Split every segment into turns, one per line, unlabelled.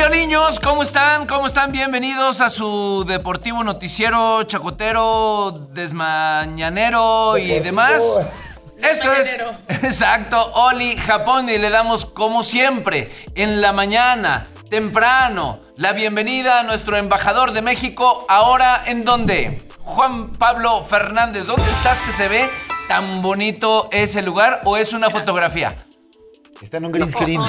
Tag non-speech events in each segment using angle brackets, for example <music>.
Hola niños, ¿cómo están? ¿Cómo están? Bienvenidos a su deportivo noticiero chacotero, desmañanero y demás. Esto es, <laughs> exacto, Oli Japón y le damos como siempre, en la mañana, temprano, la bienvenida a nuestro embajador de México. Ahora, ¿en dónde? Juan Pablo Fernández, ¿dónde estás que se ve tan bonito ese lugar o es una fotografía?
Está en un green screen.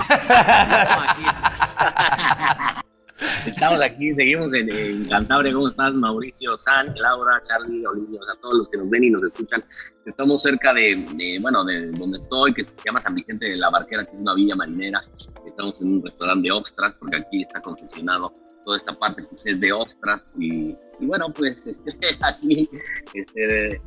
Estamos aquí, seguimos en, en, Cantabria. ¿Cómo estás, Mauricio, San, Laura, Charlie, Olivia? O sea, todos los que nos ven y nos escuchan. Estamos cerca de, de, bueno, de donde estoy, que se llama San Vicente de la Barquera, que es una villa marinera. Estamos en un restaurante de ostras, porque aquí está concesionado toda esta parte pues, es de ostras. Y, y bueno, pues <laughs> aquí este,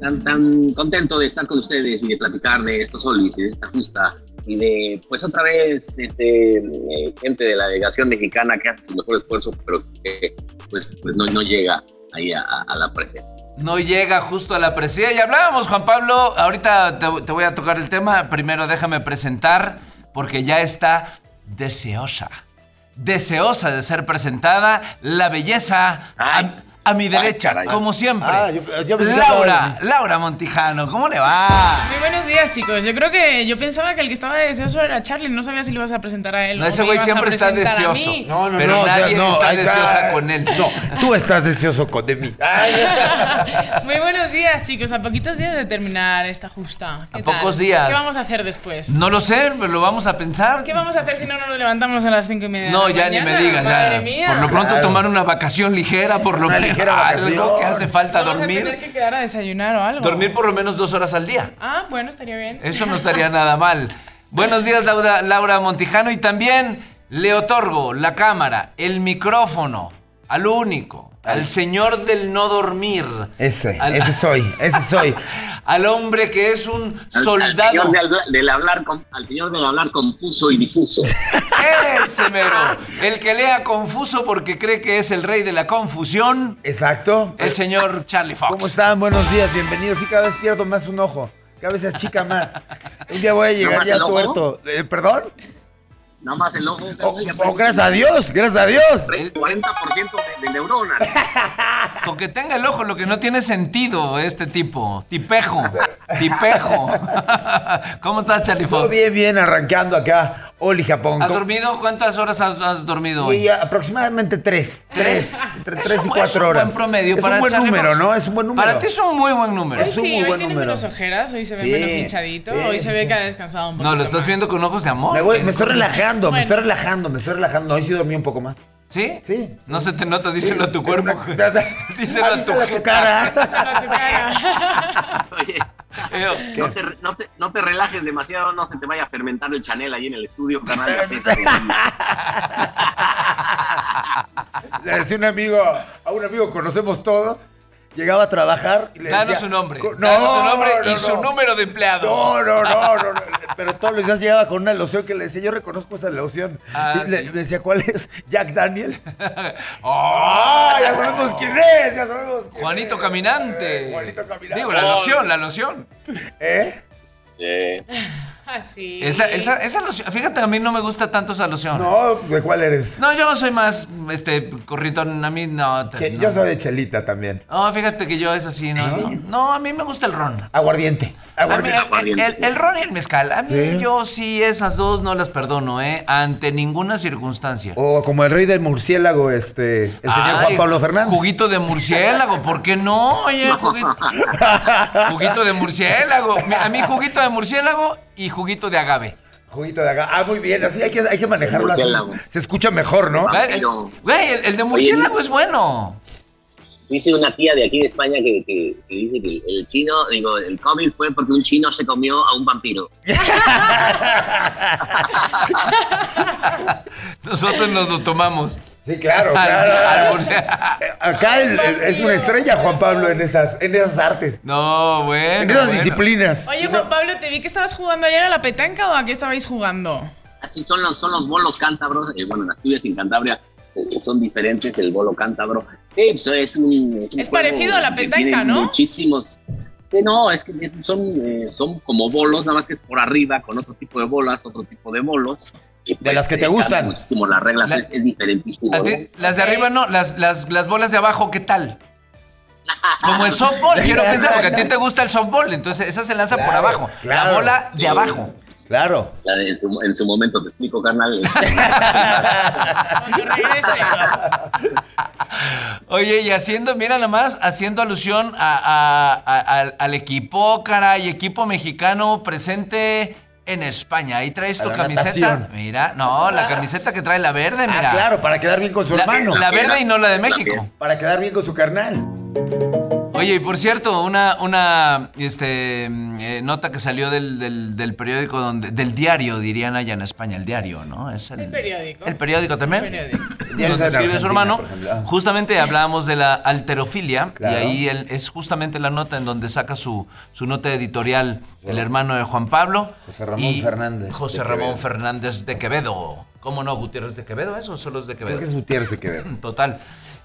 tan, tan contento de estar con ustedes y de platicar de estos de esta justa y de, pues otra vez, este, eh, gente de la delegación mexicana que hace su mejor esfuerzo, pero que pues, pues no, no llega ahí a, a, la presencia.
No llega justo a la presencia. Y hablábamos, Juan Pablo, ahorita te, te voy a tocar el tema, primero déjame presentar, porque ya está deseosa, deseosa de ser presentada, la belleza...
Ay.
A mi derecha,
Ay,
como siempre.
Ah, yo- yo
Laura, Laura Montijano, ¿cómo le va?
Muy buenos días, chicos. Yo creo que yo pensaba que el que estaba deseoso era Charlie. No sabía si lo ibas a presentar a él.
No, ese güey siempre está deseoso.
No, no,
Pero
no.
nadie
no,
está deseosa con él.
No, tú estás deseoso con de mí. <laughs>
Muy buenos días, chicos. A poquitos días de terminar esta justa. ¿Qué
A
tal?
pocos días.
¿Qué vamos a hacer después?
No lo sé, pero lo vamos a pensar.
¿Qué vamos a hacer si no nos levantamos a las cinco y media? de
No,
la
ya ni me digas,
Madre
ya.
mía.
Por lo pronto
Claro.
tomar una vacación ligera, por lo
Una ligera
algo que hace falta
Vamos a tener
dormir.
que quedar a desayunar o algo.
Dormir por lo menos dos horas al día.
Ah, bueno, estaría bien.
Eso no estaría <laughs> nada mal. Buenos días, Laura, Laura Montijano. Y también le otorgo la cámara, el micrófono, al único, al señor del no dormir.
Ese,
Al-
ese <laughs> soy, ese soy.
Al hombre que es un
Al- Al
soldado.
señor del, habla- del hablar, con- al señor del hablar confuso y difuso. <laughs>
Ese mero. El que lea confuso porque cree que es el rey de la confusión.
Exacto.
El señor Charlie Fox.
¿Cómo están? Buenos días, bienvenidos. Sí, cada vez pierdo más un ojo. Cada vez se achica más. Un día voy a llegar
más
ya tuerto. Eh, ¿Perdón?
Nada más el ojo.
Oh,
ya
oh, gracias a Dios, gracias a Dios.
El 40% de, de neuronas. <laughs>
Con que tenga el ojo, lo que no tiene sentido este tipo. Tipejo. Tipejo. <laughs> <laughs> ¿Cómo estás, Charlie
Todo
Fox?
bien, bien, arrancando acá. Oli Japón.
¿Has
¿Cómo-
dormido? ¿Cuántas horas has, has dormido
Y
hoy?
aproximadamente tres. Tres. Entre
Es
tres
un-
y cuatro
es un
horas.
buen promedio
es
para
un buen
Charlie
número,
Fox.
¿no? Es un buen número.
Para ti es un muy buen número.
Hoy
Es un
sí,
muy
hoy
buen
tiene
número.
menos ojeras, hoy se ve
Sí,
menos hinchadito,
sí,
hoy se ve
sí,
que ha descansado un poquito
No, lo estás
más.
viendo con ojos de amor.
Me, voy- me estoy relajando, me
Bueno.
estoy relajando, me estoy relajando. Hoy sí dormí un poco más.
¿Sí?
Sí.
No se te nota, díselo a tu cuerpo. <laughs> Díselo a tu
cara.
Díselo a tu cara. <laughs> <laughs>
Oye, no te, no, te, no te relajes demasiado, no se te vaya a fermentar el chanel ahí en el estudio, carnal. <laughs> ya te-
Le <laughs> decía un amigo, a un amigo conocemos todos, llegaba a trabajar y le
Danos
decía...
su nombre. Danos su nombre y
no,
su
no.
número de empleado.
No, no, no, no, no. <laughs> Pero todos los días llegaba con una loción que le decía, yo reconozco esa loción.
Ah,
y le,
sí.
le decía, ¿cuál es? <laughs> Jack Daniel. <laughs>
¡Oh!
¡Ah! ya sabemos quién es, ya sabemos quién
Juanito
es.
Caminante.
Eh, Juanito Caminante.
Digo, la loción, la loción.
¿Eh? <laughs>
Así.
Esa, esa, esa loción. Fíjate, a mí no me gusta tanto esa loción.
No, ¿de cuál eres?
No, yo soy más, este, corritón. A mí no. te-
Che-
no.
Yo soy de chelita también.
No, fíjate que yo es así, no, no. No, a mí me gusta el ron.
Aguardiente.
A mí,
Aguardiente.
el, el- el ron y el mezcal. A mí
Sí.
yo sí esas dos no las perdono, ¿eh? Ante ninguna circunstancia.
O como el rey del murciélago, este, el señor
Ay,
Juan Pablo Fernández.
Juguito de murciélago, ¿por qué no? Oye, juguito, <laughs> juguito de murciélago. A mí juguito de murciélago y juguito de agave.
Juguito de acá. Ah, muy bien. Así hay que, hay que manejarlo. así. Se escucha mejor, ¿no?
Güey, el de murciélago es bueno.
Dice una tía de aquí de España que, que- que dice que el chino, digo, el COVID fue porque un chino se comió a un vampiro. <laughs>
Nosotros nos lo tomamos.
Sí, claro. Acá el- el- es una estrella, Juan Pablo, en esas, en esas artes.
No, bueno.
En esas
bueno.
disciplinas.
Oye, Juan Pablo, te vi que estabas jugando ayer a la petanca o a qué estabais jugando?
Así son los, son los bolos cántabros. eh, bueno, las tuyas en Cantabria eh, son diferentes, el bolo cántabro. Eh, pues, es un, un
Es parecido a la petanca, ¿no?
Muchísimos. Eh, no, es que son, eh, son como bolos, nada más que es por arriba, con otro tipo de bolas, otro tipo de bolos. Y,
De las que te
eh, cambia
gustan.
Muchísimo las reglas,
La-
es, es diferentísimo.
A
¿no?
ti- Las de arriba no, las, las, las bolas de abajo, ¿qué tal? Como el <laughs> softball, quiero pensar, porque a ti te gusta el softball, entonces esa se lanza por
Claro,
abajo. La bola de
Sí.
abajo.
Claro.
La de- en, su, en su momento te explico, carnal. <laughs>
Oye, y haciendo, mira nada más, haciendo alusión a- a- a- al, al equipo, caray, equipo mexicano presente en España. Ahí traes tu camiseta.
natación.
Mira, no, la camiseta que trae la verde, mira.
Ah, claro, para quedar bien con su
La,
hermano.
la verde y no la de México.
Para quedar bien con su carnal.
Oye, y por cierto, una, una este, mm, eh, nota que salió del, del- del periódico, donde, del diario, dirían allá en España, el diario, ¿no? Es el,
El periódico.
El periódico también.
El periódico.
El diario
escribe su hermano. Justamente hablábamos de la alterofilia
Claro.
y ahí él- es justamente la nota en donde saca su, su nota editorial el hermano de Juan Pablo.
José Ramón
y
Fernández
José
de
Ramón
Quevedo.
Fernández de Quevedo. ¿Cómo no, Gutiérrez de Quevedo? ¿Eso solo es de
Creo
Quevedo?
que es Gutiérrez de Quevedo.
Total.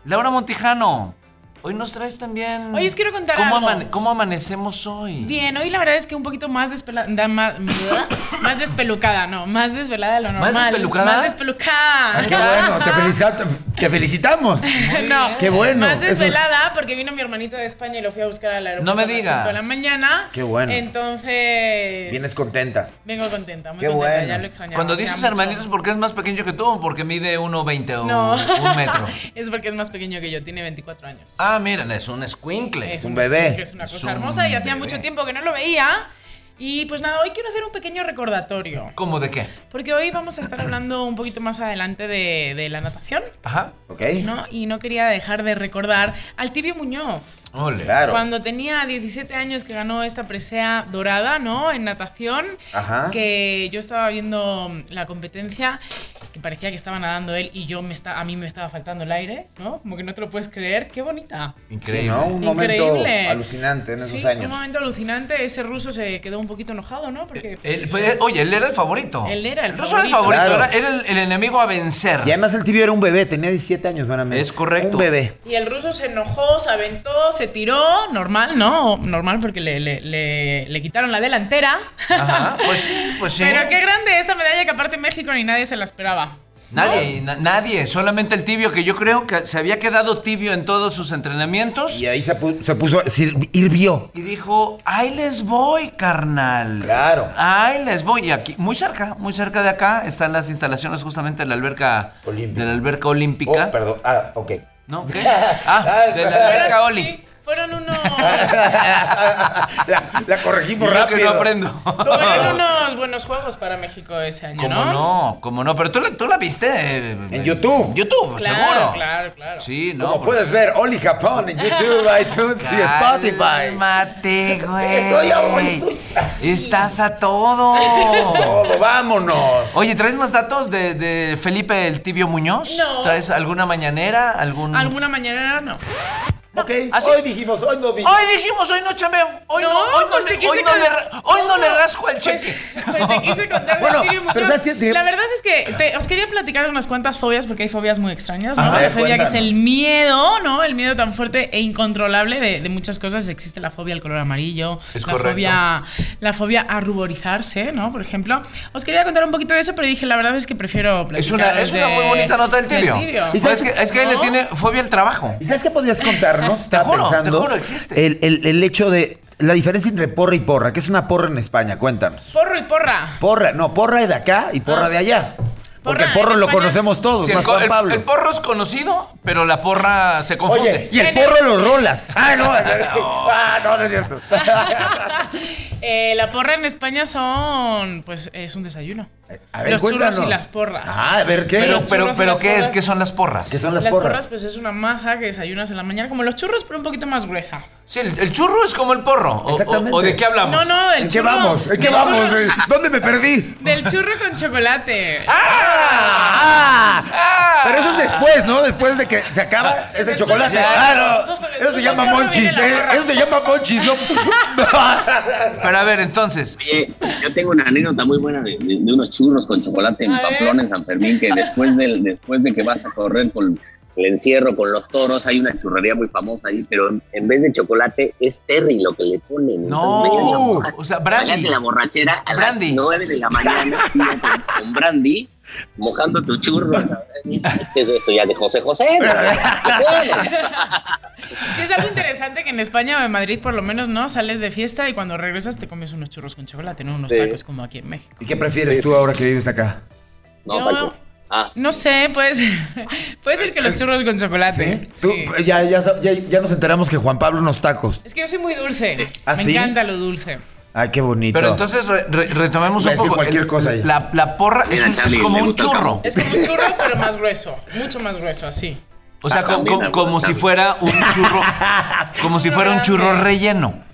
Laura Montijano, hoy nos traes también.
Oye, os quiero contar
¿Cómo,
algo.
amane- cómo amanecemos hoy?
Bien, hoy la verdad es que un poquito más despelada, más, <coughs> más despelucada, no, más desvelada de lo
¿Más
normal.
despelucada?
Más despelucada.
Ah, qué <laughs> bueno, te, felicita- te felicitamos. <laughs>
no,
Qué bueno,
Más
eso-
desvelada porque vino mi hermanito de España y lo fui a buscar al aeropuerto
No me
a las
digas.
de la mañana.
Qué bueno.
Entonces.
Vienes contenta.
Vengo contenta, muy
Qué
contenta,
bueno.
ya lo extrañaba.
Cuando dices
mucho.
hermanitos, ¿por qué es más pequeño que tú o porque mide 1,20 o
No.
un metro? <laughs>
es porque es más pequeño que yo, tiene 24 años.
Ah, miren, es un squinkle.
Es
un bebé.
Es una
Es
cosa
un
hermosa y hacía mucho tiempo que no lo veía. Y pues nada, hoy quiero hacer un pequeño recordatorio.
¿Cómo de qué?
Porque hoy vamos a estar hablando un poquito más adelante de, de la natación,
Ajá.
¿Ok?
¿no? Y no quería dejar de recordar al Tibio Muñoz.
Ole.
Claro.
Cuando tenía 17 años que ganó esta presea dorada, ¿no? En natación.
Ajá.
Que yo estaba viendo la competencia, que parecía que estaba nadando él y yo me está, a mí me estaba faltando el aire, ¿no? Como que no te lo puedes creer. ¡Qué bonita!
Sí,
Increíble.
¿no? Un momento
Increíble.
alucinante en esos
Sí,
años.
un momento alucinante. Ese ruso se quedó un poquito enojado, ¿no? Porque
Él- pues, oye, él era el favorito.
Él era el
no solo el
favorito.
favorito,
Claro.
era, era el, el enemigo a vencer.
Y además el tibio era un bebé, tenía 17 años, meramente.
Es correcto.
Un bebé.
Y el ruso se enojó, se aventó, se tiró, normal, ¿no? Normal porque le, le- le- le quitaron la delantera.
Ajá, pues sí, <laughs> pues sí.
Pero qué grande esta medalla que aparte México ni nadie se la esperaba.
Nadie, na- nadie, solamente el tibio que yo creo que se había quedado tibio en todos sus entrenamientos
Y ahí se puso, se puso hirvió.
y dijo, ahí les voy, carnal.
Claro.
Ahí les voy. Y aquí, muy cerca, muy cerca de acá, están las instalaciones justamente de la alberca
Olímpica.
de la alberca olímpica.
Oh, perdón. Ah, ok.
¿No? <laughs> ¿Qué? Ah, de la alberca Oli.
Fueron unos, <laughs>
la, la corregimos
Yo que
rápido.
no aprendo.
fueron unos buenos juegos para México ese año,
¿Cómo
¿no?
no? ¿Cómo no? Pero tú, la- tú la viste. eh,
En YouTube.
YouTube,
Claro,
seguro.
claro, claro.
Sí, no.
Como
porque-
puedes ver, Oli Japón en YouTube, <laughs> iTunes y Spotify.
Cálmate, güey.
Estoy a- estoy así.
Estás a todo.
Todo, vámonos.
Oye, ¿traes más datos de, de Felipe el Tibio Muñoz?
No.
¿Traes alguna mañanera? ¿Algún...?
Alguna mañana no.
Ok,
así-
hoy dijimos, hoy no dijimos.
Hoy dijimos, hoy no chambeo. Hoy no,
No,
hoy no,
pues
le,
quise
hoy no
con-
le ra- hoy no le rasco al
Pues,
cheque. <laughs>
pues te quise contar
Bueno,
Stevie
pero ¿sabes qué? Te-
La verdad es que te- os quería platicar unas cuantas fobias porque hay fobias muy extrañas, ¿no?
A ver,
la fobia que es
cuéntanos.
el miedo, ¿no? El miedo tan fuerte e incontrolable de, de muchas cosas. Existe la fobia al color amarillo,
Es
la
correcto.
fobia la fobia a ruborizarse, ¿no? Por ejemplo. Os quería contar un poquito de eso, pero dije, la verdad es que prefiero
Es una, es una
de-
muy bonita nota del tibio.
¿Y
Es
sabes
que, es que él le
¿No?
tiene fobia al trabajo.
¿Y sabes qué podrías contarnos? Estaba
juro, te
pensando
juro, existe.
El, el- el hecho de la diferencia entre porra y porra, que es una porra en España, cuéntanos.
Porro y porra.
Porra, no, porra de acá y porra
Ah.
de allá. Porque
Porra,
porro
en
lo
España-
conocemos todos,
Sí,
más
el, co-
Juan
el-
Pablo.
el porro es conocido, pero la porra se confunde.
Oye, y el porro los rolas. <laughs> Ah, no. <laughs> Ah, no, no es cierto. <laughs>
Eh, la porra en España son, pues, es un desayuno.
A ver,
los churros y las porras.
Ah, a ver, ¿qué?
pero, pero, pero ¿qué es?
porras.
¿Qué son las porras?
¿Qué son las,
Las
porras?
porras, pues es una masa que desayunas en la mañana, como los churros, pero un poquito más gruesa.
Sí, el, el churro es como el porro. O-
Exactamente.
O, de qué hablamos?
No, no, el
¿En qué
churro-
vamos? ¿En qué vamos?
churro-
¿Dónde me perdí?
Del churro con chocolate.
¡Ah! Pero eso es después, ¿no? Después de que se acaba, es de chocolate.
ya.
Ah, no. Eso se llama monchis. eh. Eso se llama monchis. No. <laughs>
Pero a ver, entonces.
Oye, yo tengo una anécdota muy buena de, de- de unos churros con chocolate en. Pamplona, en San Fermín, que después, del, <laughs> después de que vas a correr con el encierro con los toros, hay una churrería muy famosa ahí, pero en, en vez de chocolate es Terry lo que le ponen.
No,
Entonces, imagínate la
o sea, brandy.
la borrachera a
Brandy.
las 9 de la mañana con, con brandy, mojando tu churro. <laughs> ¿Qué es esto ya de José José? <laughs>
Sí, es algo interesante que en España o en Madrid, por lo menos, ¿no? Sales de fiesta y cuando regresas te comes unos churros con chocolate, ¿no? Unos
Sí.
tacos como aquí en México.
¿Y qué prefieres tú ahora que vives acá?
No,
Yo-.
Ah,
No sé, puede ser, <laughs> puede ser que los churros con chocolate.
Tú,
Sí.
ya, ya, ya, ya nos enteramos que Juan Pablo unos tacos.
Es que yo soy muy dulce.
¿Ah,
Me
sí?
encanta lo dulce.
Ay, qué bonito.
Pero entonces re- re- retomemos
Voy a
un
decir
poco.
cualquier
El-
cosa ahí.
La, la porra es, un- es como un churro.
Es como un churro, pero más grueso. Mucho más grueso, así.
O sea,
Ah,
como si fuera un churro. <laughs> como si fuera un churro relleno.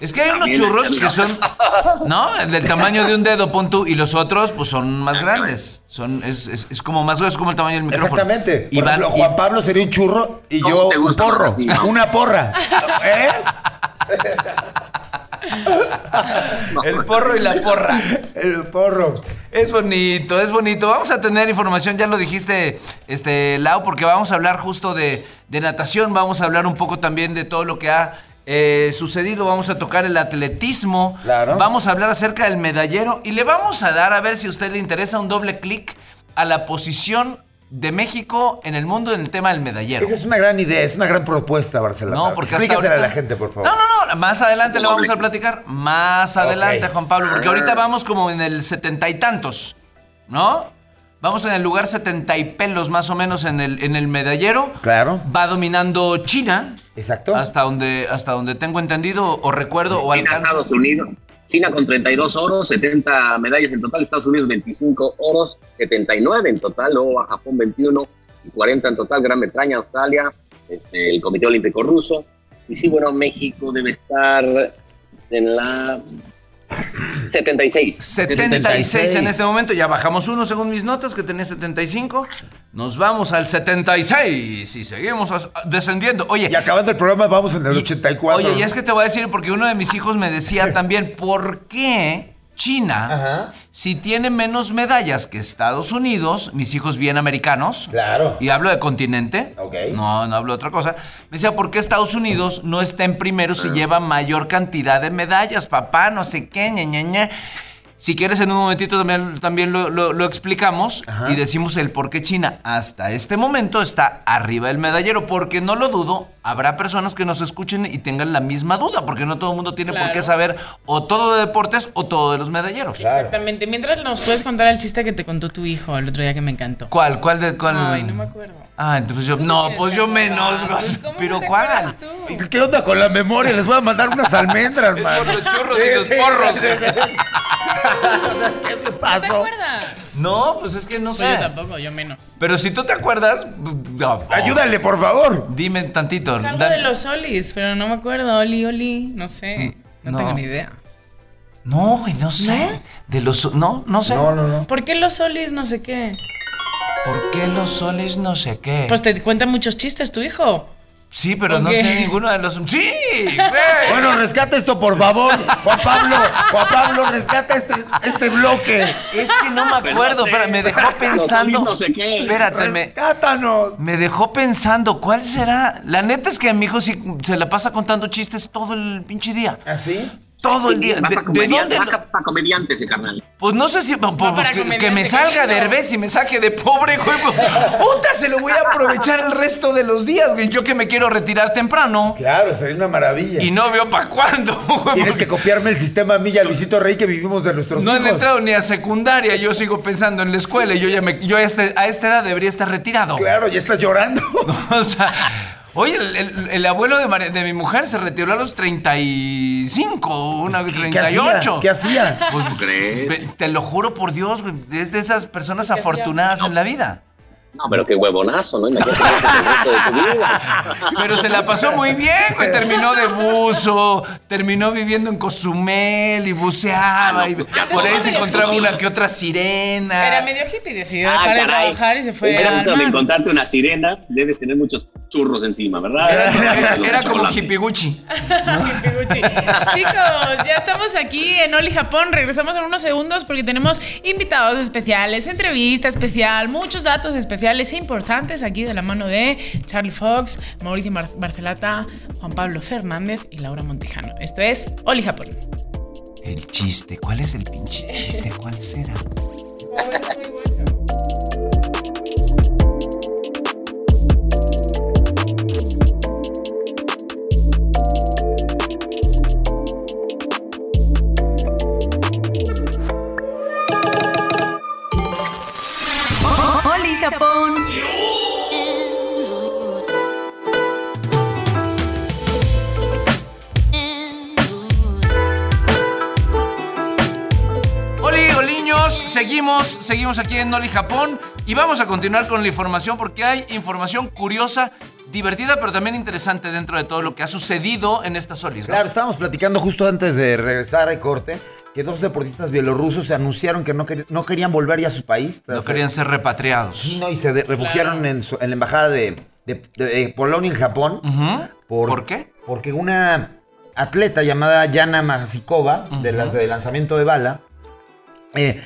Es que hay unos churros que son, <laughs> ¿no? Del tamaño de un dedo, pon tú, y los otros, pues son más grandes. Son, es, es, es como más grueso, es como el tamaño del micrófono.
Exactamente.
Y
Por
van-
ejemplo,
y-
Juan Pablo sería un churro y
¿Cómo
yo un porro. <laughs> Una porra. ¿Eh? <laughs>
el porro y la porra.
El porro.
Es bonito, es bonito. Vamos a tener información, ya lo dijiste, este, Lau, porque vamos a hablar justo de, de natación, vamos a hablar un poco también de todo lo que ha eh, sucedido, vamos a tocar el atletismo,
Claro.
vamos a hablar acerca del medallero y le vamos a dar, a ver si a usted le interesa, un doble clic a la posición de México en el mundo en el tema del medallero.
Esa es una gran idea, es una gran propuesta, Barcelona.
No, porque hasta ahorita...
a la gente, por favor.
No, no, no, más adelante le vamos a platicar. Más adelante. Juan Pablo, porque ahorita vamos como en el setenta y tantos, ¿no? Vamos en el lugar setenta y pelos más o menos en el, en el medallero.
Claro.
Va dominando China,
Exacto.
hasta donde, hasta donde tengo entendido o recuerdo o
China,
alcanzo.
Estados Unidos. China con 32 oros, 70 medallas en total. Estados Unidos 25 oros, 79 en total. Luego a Japón 21 y 40 en total. Gran Bretaña, Australia, este, el Comité Olímpico Ruso. Y sí, bueno, México debe estar en la 76.
76 en este momento, ya bajamos uno según mis notas, que tenía 75. Nos vamos al 76 y seguimos descendiendo. Oye,
Y acabando el programa vamos en el
Y-
84.
Oye, y es que te voy a decir, porque uno de mis hijos me decía también, ¿por qué China,
Ajá.
si tiene menos medallas que Estados Unidos, mis hijos bien americanos,
Claro.
y hablo de continente,
Ok.
no, no hablo de otra cosa, me decía, ¿por qué Estados Unidos no está en primero si lleva mayor cantidad de medallas, papá? No sé qué, ña, ña, ña. Si quieres, en un momentito también, también lo, lo- lo explicamos
Ajá.
y decimos el por qué China hasta este momento está arriba del medallero, porque no lo dudo, habrá personas que nos escuchen y tengan la misma duda, porque no todo el mundo tiene por qué saber o todo de deportes o todo de los medalleros.
Claro.
Exactamente. Mientras nos puedes contar el chiste que te contó tu hijo el otro día que me encantó.
¿Cuál? ¿Cuál de cuál?
Ay, no me acuerdo.
Ah, entonces yo, no, pues yo menos,
Pues, ¿cómo
pero ¿cuál?
¿Qué onda con la memoria? Les voy a mandar unas <laughs> almendras, man.
por los churros y los porros. <laughs>
¿Qué te
¿No te
pasó?
acuerdas?
No, pues es que no
Pues
sé.
yo tampoco, yo menos.
Pero si tú te acuerdas, no, oh,
Ayúdale, por favor.
Dime tantito.
Es algo
Dan-
de los solis, pero no me acuerdo. Oli, oli, no sé. No,
No.
tengo ni idea.
No, güey, no sé.
¿No?
De los no, no sé.
No, no, no.
¿Por qué los solis no sé qué?
¿Por qué los soles no sé qué?
Pues te cuenta muchos chistes tu hijo.
sí, pero
¿por
no
qué?
sé ninguno de los. Sí, güey.
Bueno, rescata esto, por favor. Juan Pablo, Juan Pablo, rescata este, este bloque.
es que no me
Pero
acuerdo,
no sé.
pero me dejó
Los
pensando.
no sé qué.
Espérate, me,
Rescátanos.
me dejó pensando, ¿cuál será? La neta es que a mi hijo sí se la pasa contando chistes todo el pinche día.
¿Así?
Todo el día. ¿De, de dónde? lo-
para comediante ese carnal.
Pues no sé si
para
que, me salga de. Herbes y me saque de pobre, güey. pues, <laughs> Puta, se lo voy a aprovechar el resto de los días, güey. Yo que me quiero retirar temprano.
Claro, sería una maravilla.
Y no veo para cuándo, <laughs> güey.
Tienes
porque
que copiarme el sistema a mí y a Luisito Rey que vivimos de nuestros
No han
hijos.
entrado ni a secundaria, yo sigo pensando en la escuela y yo ya me, yo a, este- a esta edad debería estar retirado.
Claro, ya estás llorando. <laughs>
O sea, oye, el, el- el abuelo de, mi mujer se retiró a los 35, una
¿Qué
38.
hacía? ¿Qué hacía?
Pues,
¿Tú crees?
te lo juro por Dios, güey, es de esas personas
¿Qué
afortunadas en la vida.
No, pero qué huevonazo, ¿no? Imagínate el resto de tu vida. <laughs>
Pero se la pasó muy bien, güey. Terminó de buzo, terminó viviendo en Cozumel y buceaba. y
pues
por ahí se encontraba
hippie.
una que otra sirena.
Era medio hippie y decidió
Ah,
dejar de trabajar y se fue
Era eso de encontrarte una sirena, debes tener muchos churros encima, ¿verdad?
Era, era- era como hippiguchi. <laughs>
Gucci. Chicos, ya estamos aquí en Oli Japón. Regresamos en unos segundos porque tenemos invitados especiales, entrevista especial, muchos datos especiales e importantes aquí de la mano de Charlie Fox, Mauricio Mar- Barcelata, Juan Pablo Fernández y Laura Montijano. Esto es Oli Japón.
El chiste, ¿cuál es el pinche chiste? ¿Cuál será? Seguimos, seguimos aquí en Oli Japón y vamos a continuar con la información porque hay información curiosa, divertida, pero también interesante dentro de todo lo que ha sucedido en estas Olis. ¿no?
Claro, estábamos platicando justo antes de regresar al corte que dos deportistas bielorrusos se anunciaron que no, quer- no querían volver ya a su país.
No querían ser repatriados.
Sí, no, y se refugiaron
Claro.
en, su- en la embajada de, de- de Polonia en Japón. Por,
¿Por qué?
Porque una atleta llamada Yana Masikova, de las de lanzamiento de bala, eh,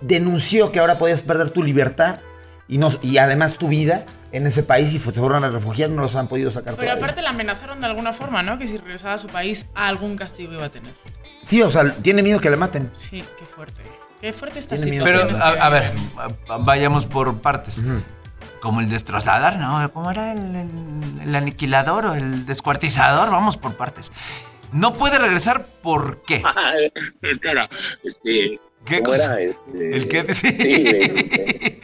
denunció que ahora podías perder tu libertad y, no, y además tu vida en ese país y fue- se fueron a refugiar, no los han podido sacar
Pero
todavía.
aparte la amenazaron de alguna forma, ¿no? Que si regresaba a su país, algún castigo iba a tener.
Sí, o sea, tiene miedo que la maten.
Sí, qué fuerte. Qué fuerte esta situación.
Pero, a, a ver, vayamos por partes. Como el destrozador, ¿no? ¿Cómo era el, el- el aniquilador o el descuartizador? Vamos por partes. No puede regresar, ¿por qué? <laughs>
Espera, este.
¿Qué
¿cómo
cosa?
era? Este,
¿El qué? <laughs> Sí.
Sí,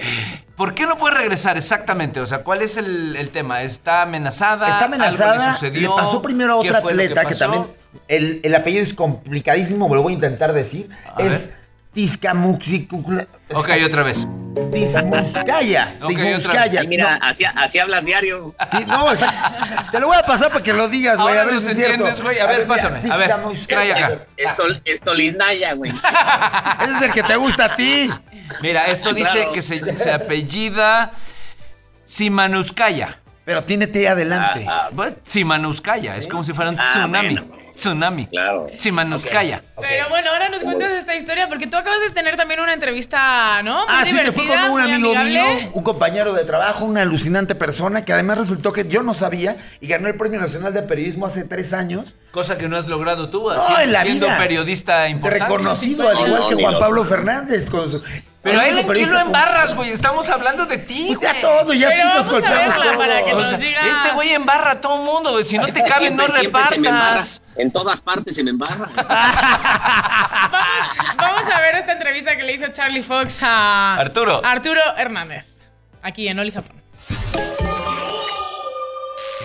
¿Por qué no puede regresar exactamente? O sea, ¿cuál es el, el tema? ¿Está amenazada?
Está
¿Algo
amenazada.
le sucedió?
Le pasó primero a
¿Qué
otra atleta que, también. El, el apellido es complicadísimo, me lo voy a intentar decir.
A
es
ver.
Tizcamuxicula.
Ok, otra vez.
Tizmuskaya.
Ok, otra vez.
Sí, mira,
No,
así, así hablas diario.
sí, no, está- te lo voy a pasar para que lo digas, güey.
Ahora
a ver
nos
si
entiendes, güey. A ver,
mira,
pásame. A ver, trae acá.
Esto, esto Liznaya, güey. <laughs>
Ese es el que te gusta a ti.
Mira, esto dice
Claro.
que se, se apellida Simanuskaya.
Pero tiene T adelante.
Ah, ah,
Simanuskaya, es como si fuera un
Ah,
tsunami.
bueno.
Tsunami.
Claro.
Simanuskaya.
Pero bueno, ahora nos cuentas esta historia porque tú acabas de tener también una entrevista, ¿no? Muy
Ah, sí, me fui con un amigo
amigable.
mío, un compañero de trabajo, una alucinante persona que además resultó que yo no sabía y ganó el Premio Nacional de Periodismo hace tres años.
Cosa que no has logrado tú,
No,
siendo,
en la
siendo
vida.
periodista importante.
Reconocido, al igual
no,
que Juan
lo-
Pablo Fernández. Con su,
Pero a él en quién lo embarras, güey. Estamos hablando de ti,
Pues ya
güey.
todo, ya
Pero
nos
vamos a
golpeamos
verla para que
todos.
O
nos
sea,
digas.
este güey embarra a todo mundo, güey. Si no te cabe, no repartas.
En todas partes se me embarra. <laughs>
Vamos, vamos a ver esta entrevista que le hizo Charlie Fox a
Arturo.
Arturo Hernández. Aquí en Oli Japón.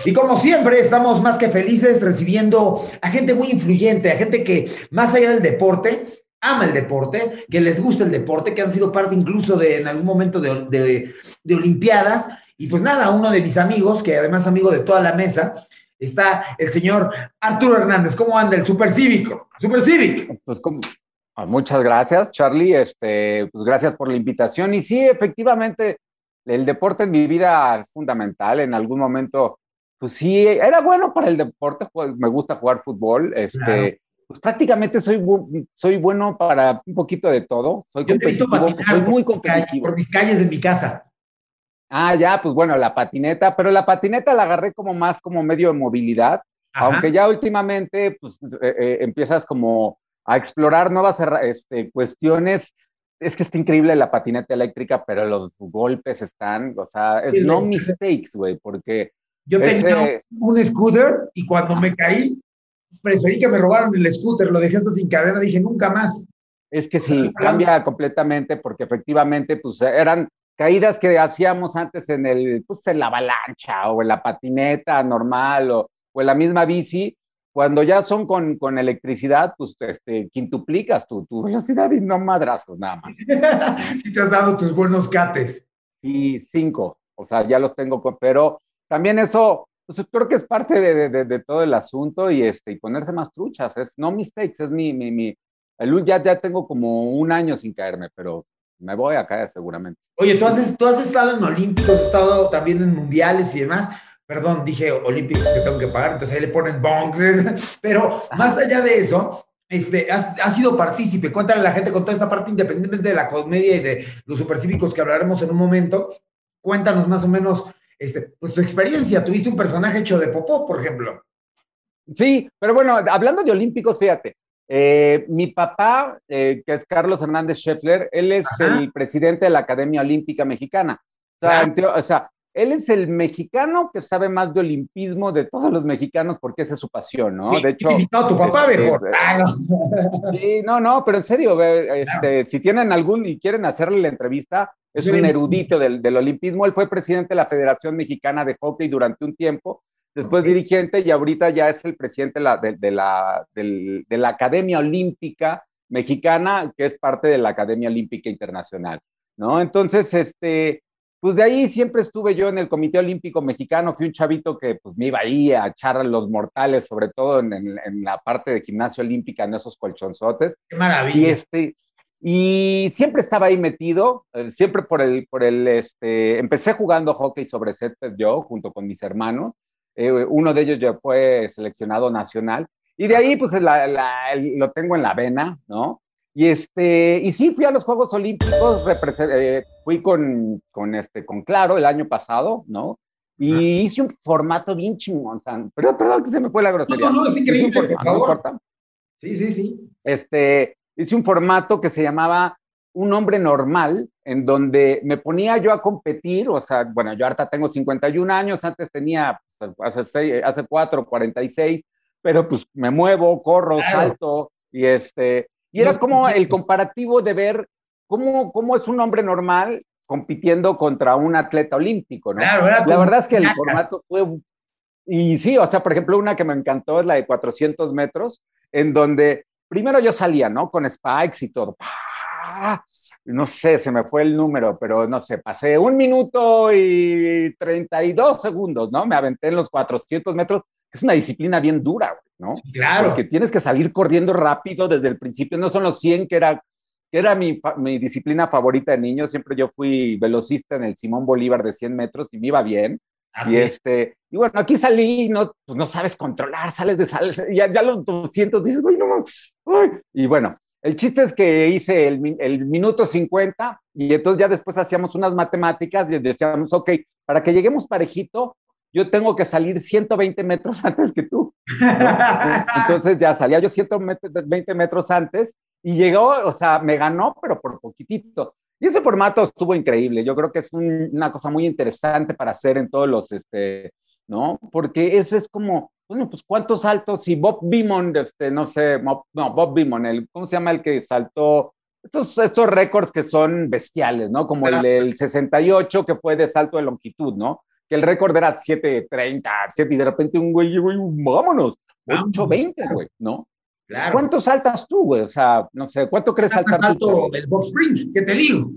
Y como siempre, estamos más que felices recibiendo a gente muy influyente, a gente que más allá del deporte, ama el deporte, que les gusta el deporte, que han sido parte incluso de en algún momento de, de- de Olimpiadas. Y pues nada, uno de mis amigos, que además amigo de toda la mesa, está el señor Arturo Hernández. ¿Cómo anda el Supercívico? Supercívico.
Pues como- ah, muchas gracias, Charlie. Este, pues gracias por la invitación. Y sí, efectivamente, el deporte en mi vida es fundamental. En algún momento, pues sí, era bueno para el deporte. Me gusta jugar fútbol. Este,
Claro.
Pues prácticamente soy, bu- soy bueno para un poquito de todo. Soy competitivo,
patinar
soy muy competitivo.
por mis calles de mi casa.
Ah, ya, pues bueno, la patineta, pero la patineta la agarré como más como medio de movilidad. Aunque ya últimamente, pues, eh, eh, empiezas como a explorar nuevas este, cuestiones. Es que está increíble la patineta eléctrica, pero los golpes están, o sea, es no mistakes, güey, porque...
Yo tenía un scooter y cuando me caí, preferí que me robaran el scooter, lo dejé hasta sin cadena, dije nunca más.
Es que sí, cambia completamente porque efectivamente, pues eran caídas que hacíamos antes en el, pues en la avalancha o en la patineta normal o, o en la misma bici, cuando ya son con, con electricidad, pues este, quintuplicas tu, tu velocidad y no madrazos nada más. <laughs>
sí te has dado tus buenos cates.
Y cinco, o sea, ya los tengo, pero también eso, pues creo que es parte de, de, de, todo el asunto y, este, y ponerse más truchas, es no mistakes, es mi, mi, mi el, ya, ya tengo como un año sin caerme, pero me voy a caer seguramente.
Oye, tú has, tú has estado en Olímpicos, has estado también en Mundiales y demás. Perdón, dije Olímpicos que tengo que pagar, entonces ahí le ponen bong. <laughs> Pero más allá de eso, este, has, has, sido partícipe. Cuéntale a la gente con toda esta parte, independientemente de la comedia y de los supercívicos que hablaremos en un momento. Cuéntanos más o menos este, pues, tu experiencia. Tuviste un personaje hecho de popó, por ejemplo.
Sí, pero bueno, hablando de Olímpicos, fíjate, eh, mi papá, eh, que es Carlos Hernández Scheffler, él es el presidente de la Academia Olímpica Mexicana. O sea, él es el mexicano que sabe más de olimpismo de todos los mexicanos porque esa es su pasión, ¿no? de hecho.
No, tu papá
este,
mejor. Ah.
Sí, no, no, pero en serio, este, si tienen algún y quieren hacerle la entrevista, es un erudito del, del, olimpismo. Él fue presidente de la Federación Mexicana de Hockey durante un tiempo después dirigente y ahorita ya es el presidente de la, de, la, de la Academia Olímpica Mexicana, que es parte de la Academia Olímpica Internacional, ¿no? Entonces, este, pues de ahí siempre estuve yo en el Comité Olímpico Mexicano, fui un chavito que pues me iba ahí a echar a los mortales, sobre todo en, en, la parte de gimnasia olímpica, en esos colchonzotes.
¡Qué maravilla!
Y, este, y siempre estaba ahí metido, eh, siempre por el, por el, este, empecé jugando hockey sobre set yo, junto con mis hermanos, eh, uno de ellos ya fue seleccionado nacional. Y de ahí, pues, lo tengo en la vena, ¿no? Y, este, y sí, fui a los Juegos Olímpicos, eh, fui con, con, este, con Claro el año pasado, ¿no? Y hice un formato bien chingón, perdón, perdón que se me fue la grosería.
No, no, es increíble, por favor. Sí, sí, sí.
Este, hice un formato que se llamaba Un hombre normal, en donde me ponía yo a competir, o sea, bueno, yo ahorita tengo 51 años, antes tenía hace, seis, hace cuatro, 46, pero pues me muevo, corro, salto, y este, y era como el comparativo de ver cómo, cómo es un hombre normal compitiendo contra un atleta olímpico, ¿no?
Claro,
la verdad es que el formato fue, y sí, o sea, por ejemplo, una que me encantó es la de 400 metros, en donde primero yo salía, ¿no? Con spikes y todo, no sé, se me fue el número, pero no sé, pasé un minuto y 32 segundos, ¿no? Me aventé en los 400 metros, es una disciplina bien dura, ¿no?
claro.
Porque tienes que salir corriendo rápido desde el principio, no son los 100 que era, que era mi, mi disciplina favorita de niño, siempre yo fui velocista en el Simón Bolívar de 100 metros y me iba bien. Así. Y este, y bueno, aquí salí no, pues no sabes controlar, sales de sales, ya, ya los 200 dices, güey, no, ay. y bueno, el chiste es que hice el, el, minuto 50 y entonces ya después hacíamos unas matemáticas y decíamos, ok, para que lleguemos parejito, yo tengo que salir 120 metros <laughs> antes que tú. <laughs> Entonces ya salía yo 120 metros antes y llegó, o sea, me ganó, pero por poquitito. Y ese formato estuvo increíble. Yo creo que es un, una cosa muy interesante para hacer en todos los, este, ¿no? Porque ese es como, bueno, pues cuántos saltos, si Bob Beamon, este, no sé, no, Bob Beamon, el, ¿cómo se llama el que saltó? Estos, estos récords que son bestiales, ¿no? Como el del 68 que fue de salto de longitud, ¿no? Que el récord era 7.30, 7 y de repente un güey, güey vámonos, 8.20, güey, ¿no?
Claro.
¿Cuánto saltas tú, güey? O sea, no sé, ¿cuánto crees saltar
tú? El box spring, ¿qué te digo?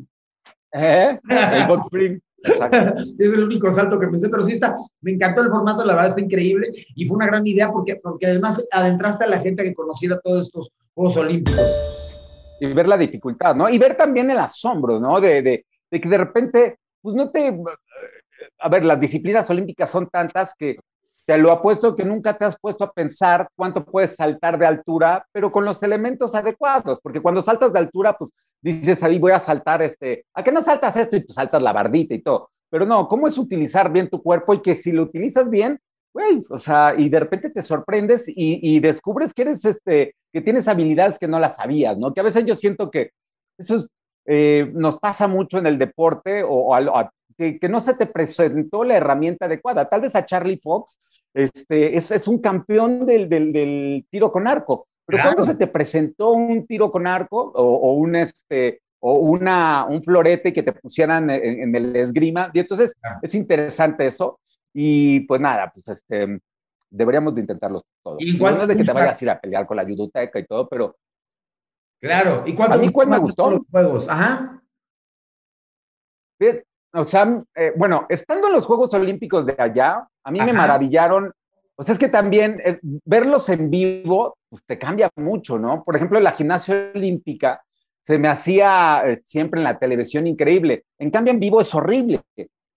¿Eh? <laughs> El box spring. <laughs>
es el único salto que pensé, pero sí está, me encantó el formato, la verdad está increíble y fue una gran idea porque, porque además adentraste a la gente que conociera todos estos Juegos Olímpicos.
Y ver la dificultad, ¿no? Y ver también el asombro, ¿no? De, de, de que de repente, pues no te... A ver, las disciplinas olímpicas son tantas que te lo apuesto que nunca te has puesto a pensar cuánto puedes saltar de altura, pero con los elementos adecuados, porque cuando saltas de altura, pues dices ahí voy a saltar este, ¿a qué no saltas esto? Y pues saltas la bardita y todo. Pero no, ¿cómo es utilizar bien tu cuerpo y que si lo utilizas bien, güey, o sea, y de repente te sorprendes y, descubres que eres, este, que tienes habilidades que no las sabías, ¿no? Que a veces yo siento que eso eh, nos pasa mucho en el deporte o, que, no se te presentó la herramienta adecuada. Tal vez a Charlie Fox este, es, un campeón del, tiro con arco, pero cuando se te presentó un tiro con arco o, un, este, o una, un florete que te pusieran en, el esgrima, y entonces es interesante eso. Y pues nada, pues este, deberíamos de intentarlos todos. ¿Y no es de que te vayas a ir a pelear con la judoteca y todo, pero...
Claro, ¿y cuánto
a mí cuál me gustó?
Los juegos, ajá.
O sea, eh, bueno, estando en los Juegos Olímpicos de allá, a mí me maravillaron. Pues es que también eh, verlos en vivo, pues te cambia mucho, ¿no? Por ejemplo, la gimnasia olímpica se me hacía eh, siempre en la televisión increíble. En cambio, en vivo es horrible.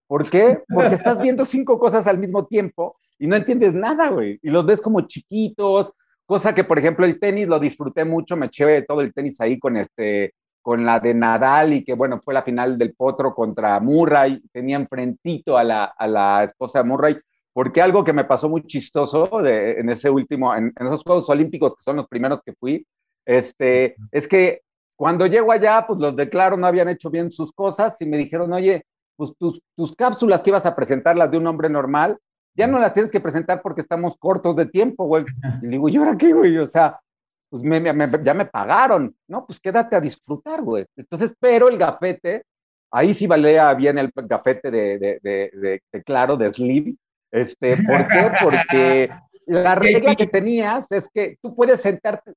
¿Por qué? Porque estás <laughs> viendo cinco cosas al mismo tiempo y no entiendes nada, güey. Y los ves como chiquitos, cosa que, por ejemplo, el tenis lo disfruté mucho, me eché todo el tenis ahí con este con la de Nadal y que bueno, fue la final del Potro contra Murray, tenía enfrentito a la, a la esposa de Murray, porque algo que me pasó muy chistoso de, en ese último, en, en, esos Juegos Olímpicos, que son los primeros que fui, este, es que cuando llego allá, pues los declaro, no habían hecho bien sus cosas y me dijeron, oye, pues tus, tus cápsulas que ibas a presentar, las de un hombre normal, ya no las tienes que presentar porque estamos cortos de tiempo, güey. <laughs> Y digo, ¿y ahora qué, güey? O sea, pues me, ya me pagaron, ¿no? Pues quédate a disfrutar, güey. Entonces, pero el gafete, ahí sí valía bien el gafete de, de, de, de, claro, de Slim. Este, ¿Por qué? Porque la regla que tenías es que tú puedes sentarte,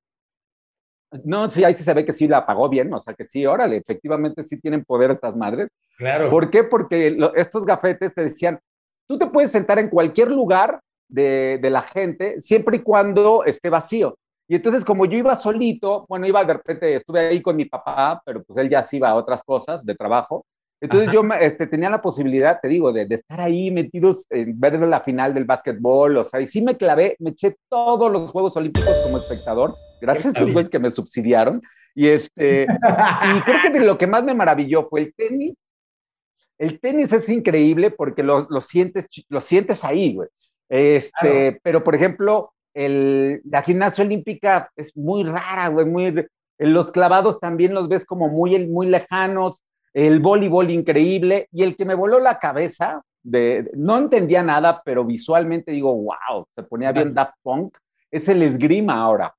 no, sí, ahí sí se ve que sí la pagó bien, o sea que sí, órale, efectivamente sí tienen poder estas madres.
Claro.
¿Por qué? Porque estos gafetes te decían, tú te puedes sentar en cualquier lugar de, de, la gente, siempre y cuando esté vacío. Y entonces, como yo iba solito, bueno, iba de repente, estuve ahí con mi papá, pero pues él ya se iba a otras cosas de trabajo. Entonces yo este, tenía la posibilidad, te digo, de, de, estar ahí metidos en ver la final del básquetbol, o sea, y sí me clavé, me eché todos los Juegos Olímpicos como espectador gracias a estos güeyes que me subsidiaron. Y, este, y creo que de lo que más me maravilló fue el tenis. El tenis es increíble porque lo, lo sientes, lo sientes ahí, güey. Este, Pero, por ejemplo, el, la gimnasia olímpica es muy rara, güey, muy... Los clavados también los ves como muy, muy lejanos, el voleibol increíble, y el que me voló la cabeza, de, no entendía nada, pero visualmente digo, wow, se ponía bien Daft Punk, es el esgrima ahora.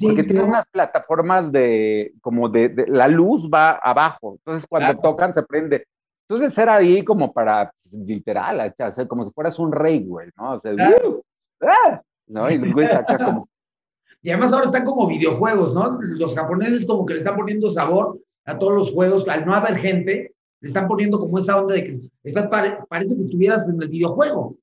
Porque tiene unas plataformas de, como de, la luz va abajo, entonces cuando tocan se prende. Entonces era ahí como para, literal, o como si fueras un rey, güey, ¿no? O sea, uh, ¡ah! ¿No? Y como... <laughs>
Y además ahora están como videojuegos, ¿no? Los japoneses como que le están poniendo sabor a todos los juegos, al no haber gente, le están poniendo como esa onda de que estás, parece que estuvieras en el videojuego.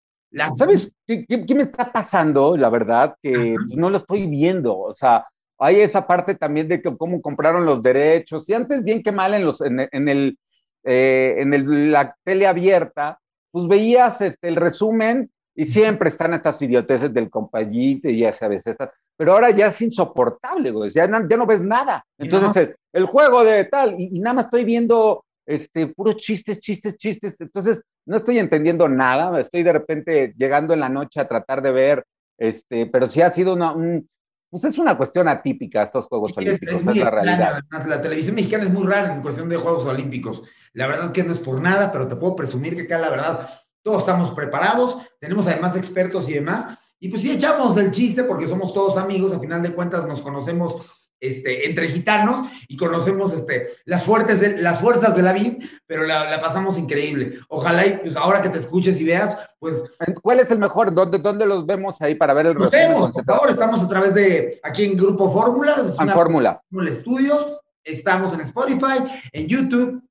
¿Sabes qué, qué, me está pasando? La verdad, que no lo estoy viendo. O sea, hay esa parte también de que cómo compraron los derechos. Y antes, bien que mal, en, los, en, en el, eh, en el, la tele abierta, pues veías este, el resumen y siempre están estas idioteces del compañito y ya sabes, estas. Pero ahora ya es insoportable, güey. Ya no, ya no ves nada. Entonces, el juego de tal, y, y nada más estoy viendo este, puros chistes, chistes, chistes. Entonces, no estoy entendiendo nada. Estoy de repente llegando en la noche a tratar de ver, este, pero sí ha sido una, un, pues es una cuestión atípica estos Juegos Olímpicos, es, la realidad.
La televisión mexicana es muy rara en cuestión de Juegos Olímpicos. La verdad que no es por nada, pero te puedo presumir que acá, la verdad, todos estamos preparados, tenemos además expertos y demás. Y pues sí, echamos el chiste porque somos todos amigos, a final de cuentas nos conocemos este, entre gitanos y conocemos este, las, fuertes de, las fuerzas de la vida, pero la, pasamos increíble. Ojalá y pues, ahora que te escuches y veas, pues...
¿Cuál es el mejor? ¿Dónde, dónde los vemos ahí para ver el
Los vemos, por favor, estamos a través de, aquí en Grupo Fórmula.
En Fórmula.
Fórmula Estudios, estamos en Spotify, en YouTube,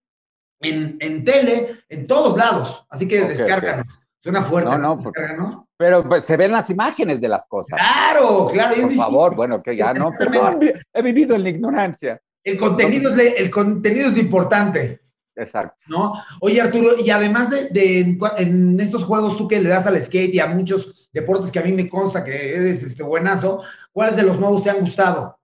en, en tele, en todos lados, así que descárganos. Suena fuerte.
No, no, ¿no? Pero pues, se ven las imágenes de las cosas.
Claro, claro.
Por favor, bueno, que ya no, perdón, he vivido en la ignorancia.
El contenido, es, el contenido es lo importante.
Exacto.
¿No? Oye, Arturo, y además de, de, en estos juegos, tú que le das al skate y a muchos deportes que a mí me consta que eres este buenazo, ¿cuáles de los nuevos te han gustado?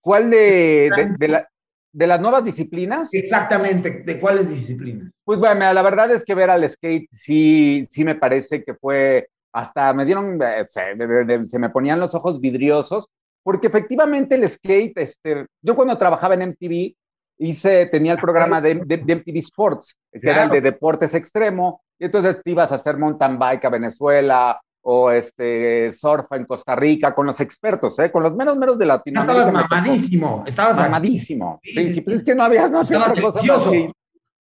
¿Cuál de, de, la, de las nuevas disciplinas?
Exactamente, ¿de cuáles disciplinas?
Pues bueno, la verdad es que ver al skate sí, sí me parece que fue hasta me dieron, eh, se, se, me ponían los ojos vidriosos, porque efectivamente el skate, este, yo cuando trabajaba en MTV, hice, tenía el programa de, de, MTV Sports, que era el de deportes extremo, y entonces te ibas a hacer mountain bike a Venezuela, o este surf en Costa Rica con los expertos, ¿eh? con los menos menos de Latinoamérica.
Estabas mamadísimo, estabas
mamadísimo. Sí, sí, pues es que no había, no hacía cosa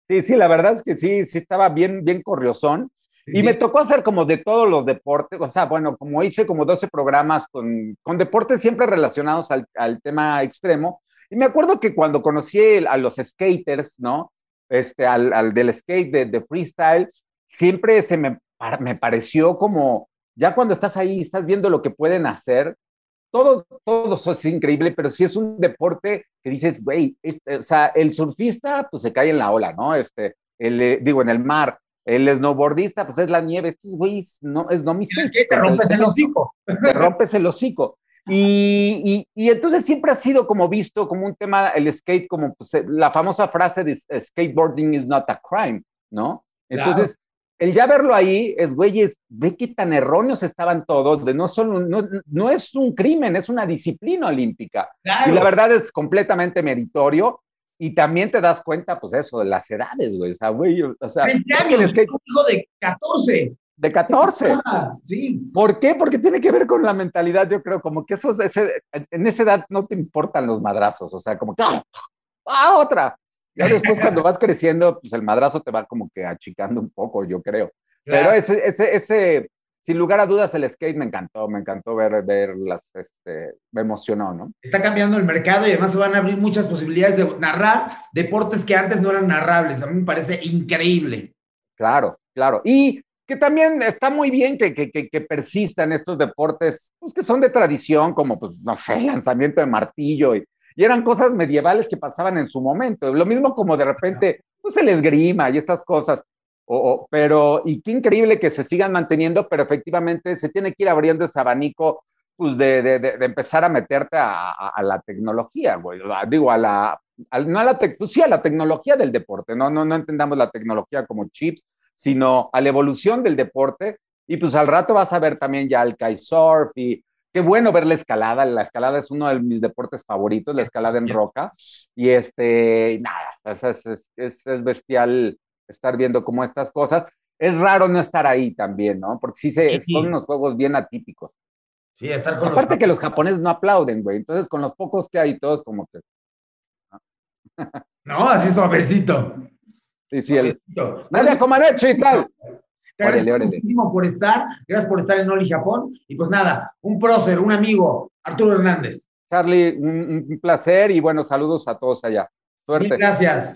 Sí, sí, la verdad es que sí, sí estaba bien, bien corriosón. Y me tocó hacer como de todos los deportes, o sea, bueno, como hice como 12 programas con, con deportes siempre relacionados al, al, tema extremo. Y me acuerdo que cuando conocí a los skaters, ¿no? Este, al, al del skate de, de, freestyle, siempre se me, me pareció como, ya cuando estás ahí, estás viendo lo que pueden hacer, todo, todo eso es increíble, pero si es un deporte que dices, güey, este, o sea, el surfista, pues se cae en la ola, ¿no? Este, el, eh, digo, en el mar. El snowboardista, pues es la nieve. Estos güeyes, no, es no mistake.
Te rompes el hocico.
Te rompes el hocico. Y, y, y, entonces siempre ha sido como visto como un tema, el skate, como pues, la famosa frase de skateboarding is not a crime, ¿no? Entonces, el ya verlo ahí es, güeyes, ve qué tan erróneos estaban todos, de no solo, no, no es un crimen, es una disciplina olímpica. Y la verdad es completamente meritorio. Y también te das cuenta, pues eso, de las edades, güey. O sea, güey, o sea,
es que el skate... hijo de 14.
De 14. Ah, sí. ¿Por qué? Porque tiene que ver con la mentalidad, yo creo, como que eso, ese, en esa edad no te importan los madrazos, o sea, como que, ¡ah, otra! Ya después cuando vas creciendo, pues el madrazo te va como que achicando un poco, yo creo. Pero ese, ese, ese, sin lugar a dudas, el skate me encantó, me encantó ver, ver las, este, me emocionó, ¿no?
Está cambiando el mercado y además se van a abrir muchas posibilidades de narrar deportes que antes no eran narrables. A mí me parece increíble.
Claro, claro. Y que también está muy bien que, que, que, que, persistan estos deportes, pues que son de tradición, como, pues, no sé, <laughs> lanzamiento de martillo y y eran cosas medievales que pasaban en su momento. Lo mismo como de repente, pues el esgrima y estas cosas. O, pero, y qué increíble que se sigan manteniendo, pero efectivamente se tiene que ir abriendo ese abanico, pues de, de, de empezar a meterte a, a, la tecnología, güey. Digo, a la, no a la, pues sí, a la tecnología del deporte, no, no, no entendamos la tecnología como chips, sino a la evolución del deporte. Y pues al rato vas a ver también ya el kitesurf y qué bueno ver la escalada. La escalada es uno de mis deportes favoritos, la escalada en roca. Y este, nada, es, es, es, bestial estar viendo como estas cosas. Es raro no estar ahí también, ¿no? Porque sí, se, son unos juegos bien atípicos.
Sí, estar con
Aparte que los japoneses no aplauden, güey. Entonces, con los pocos que hay, todos como que.
No, así suavecito.
Sí, sí, el. Nadia Comaneci y tal.
Gracias por estar, gracias por estar en Oli Japón. Y pues nada, un prócer, un amigo, Arturo Hernández.
Charlie, un, placer y bueno, saludos a todos allá. Suerte.
gracias.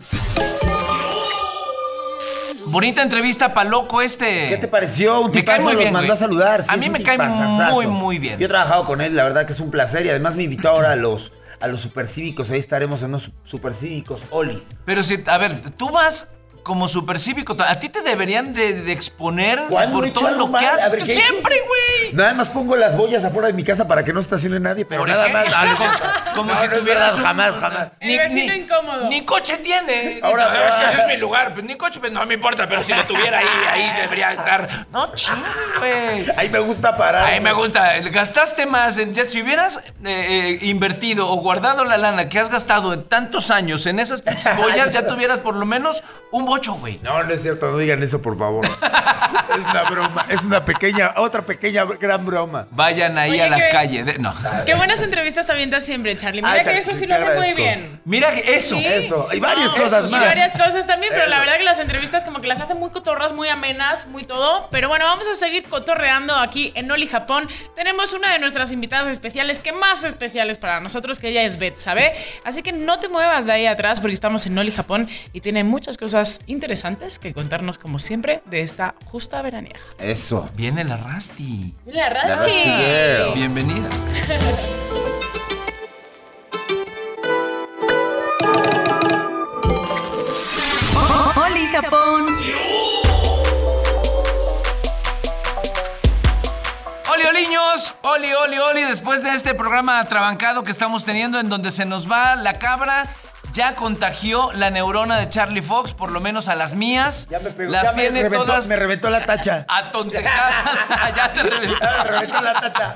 Bonita entrevista para loco este.
¿Qué te pareció? Un
me cae muy bien,
mandó a saludar.
a mí me cae muy, muy bien.
Yo he trabajado con él, la verdad que es un placer y además me invitó ahora a los a los supercívicos. Ahí estaremos en los supercívicos Olis.
Pero si, a ver, tú vas como supercívico, a ti te deberían de, exponer por todo lo que haces. Siempre, güey.
Nada más pongo las boyas afuera de mi casa para que no estacione nadie, pero nada más.
como si tuvieras
jamás, jamás. <laughs>
Ni, ni, incómodo.
ni, coche tiene.
Ahora,
es que ese es mi lugar. Pues ni coche, pues no me importa, pero si lo tuviera ahí, ahí debería estar. No, chingue, güey.
Ahí me gusta parar.
Ahí me gusta. Gastaste más. ya, si hubieras eh, eh, invertido o guardado la lana que has gastado en tantos años en esas <laughs> boyas, ya tuvieras por lo menos un güey.
No, no es cierto, no digan eso, por favor. <laughs> es una broma, es una pequeña, otra pequeña gran broma.
Vayan ahí a la calle. no.
Qué buenas entrevistas también das siempre, Charlie. Mira que eso sí lo hace muy bien.
Mira que eso.
Eso. Hay varias cosas más.
Hay varias cosas también, pero la verdad que las entrevistas como que las hacen muy cotorras, muy amenas, muy todo. Pero bueno, vamos a seguir cotorreando aquí en Oli Japón. Tenemos una de nuestras invitadas especiales, que más especiales para nosotros, que ella es Beth, ¿sabe? Así que no te muevas de ahí atrás porque estamos en Oli Japón y tiene muchas cosas interesantes que contarnos como siempre de esta justa veraniega.
Eso.
Viene la Rasti.
Viene la Rasti.
Bienvenida.
Oli Japón.
Oli, oliños, oli, oli, oli, después de este programa trabancado que estamos teniendo en donde se nos va la cabra ya contagió la neurona de Charlie Fox, por lo menos a las mías.
Ya me pegó.
las
ya me
tiene
reventó,
todas
Me reventó la tacha. <laughs>
atontejadas. <laughs> <laughs> ya te reventó.
Ya me reventó la tacha.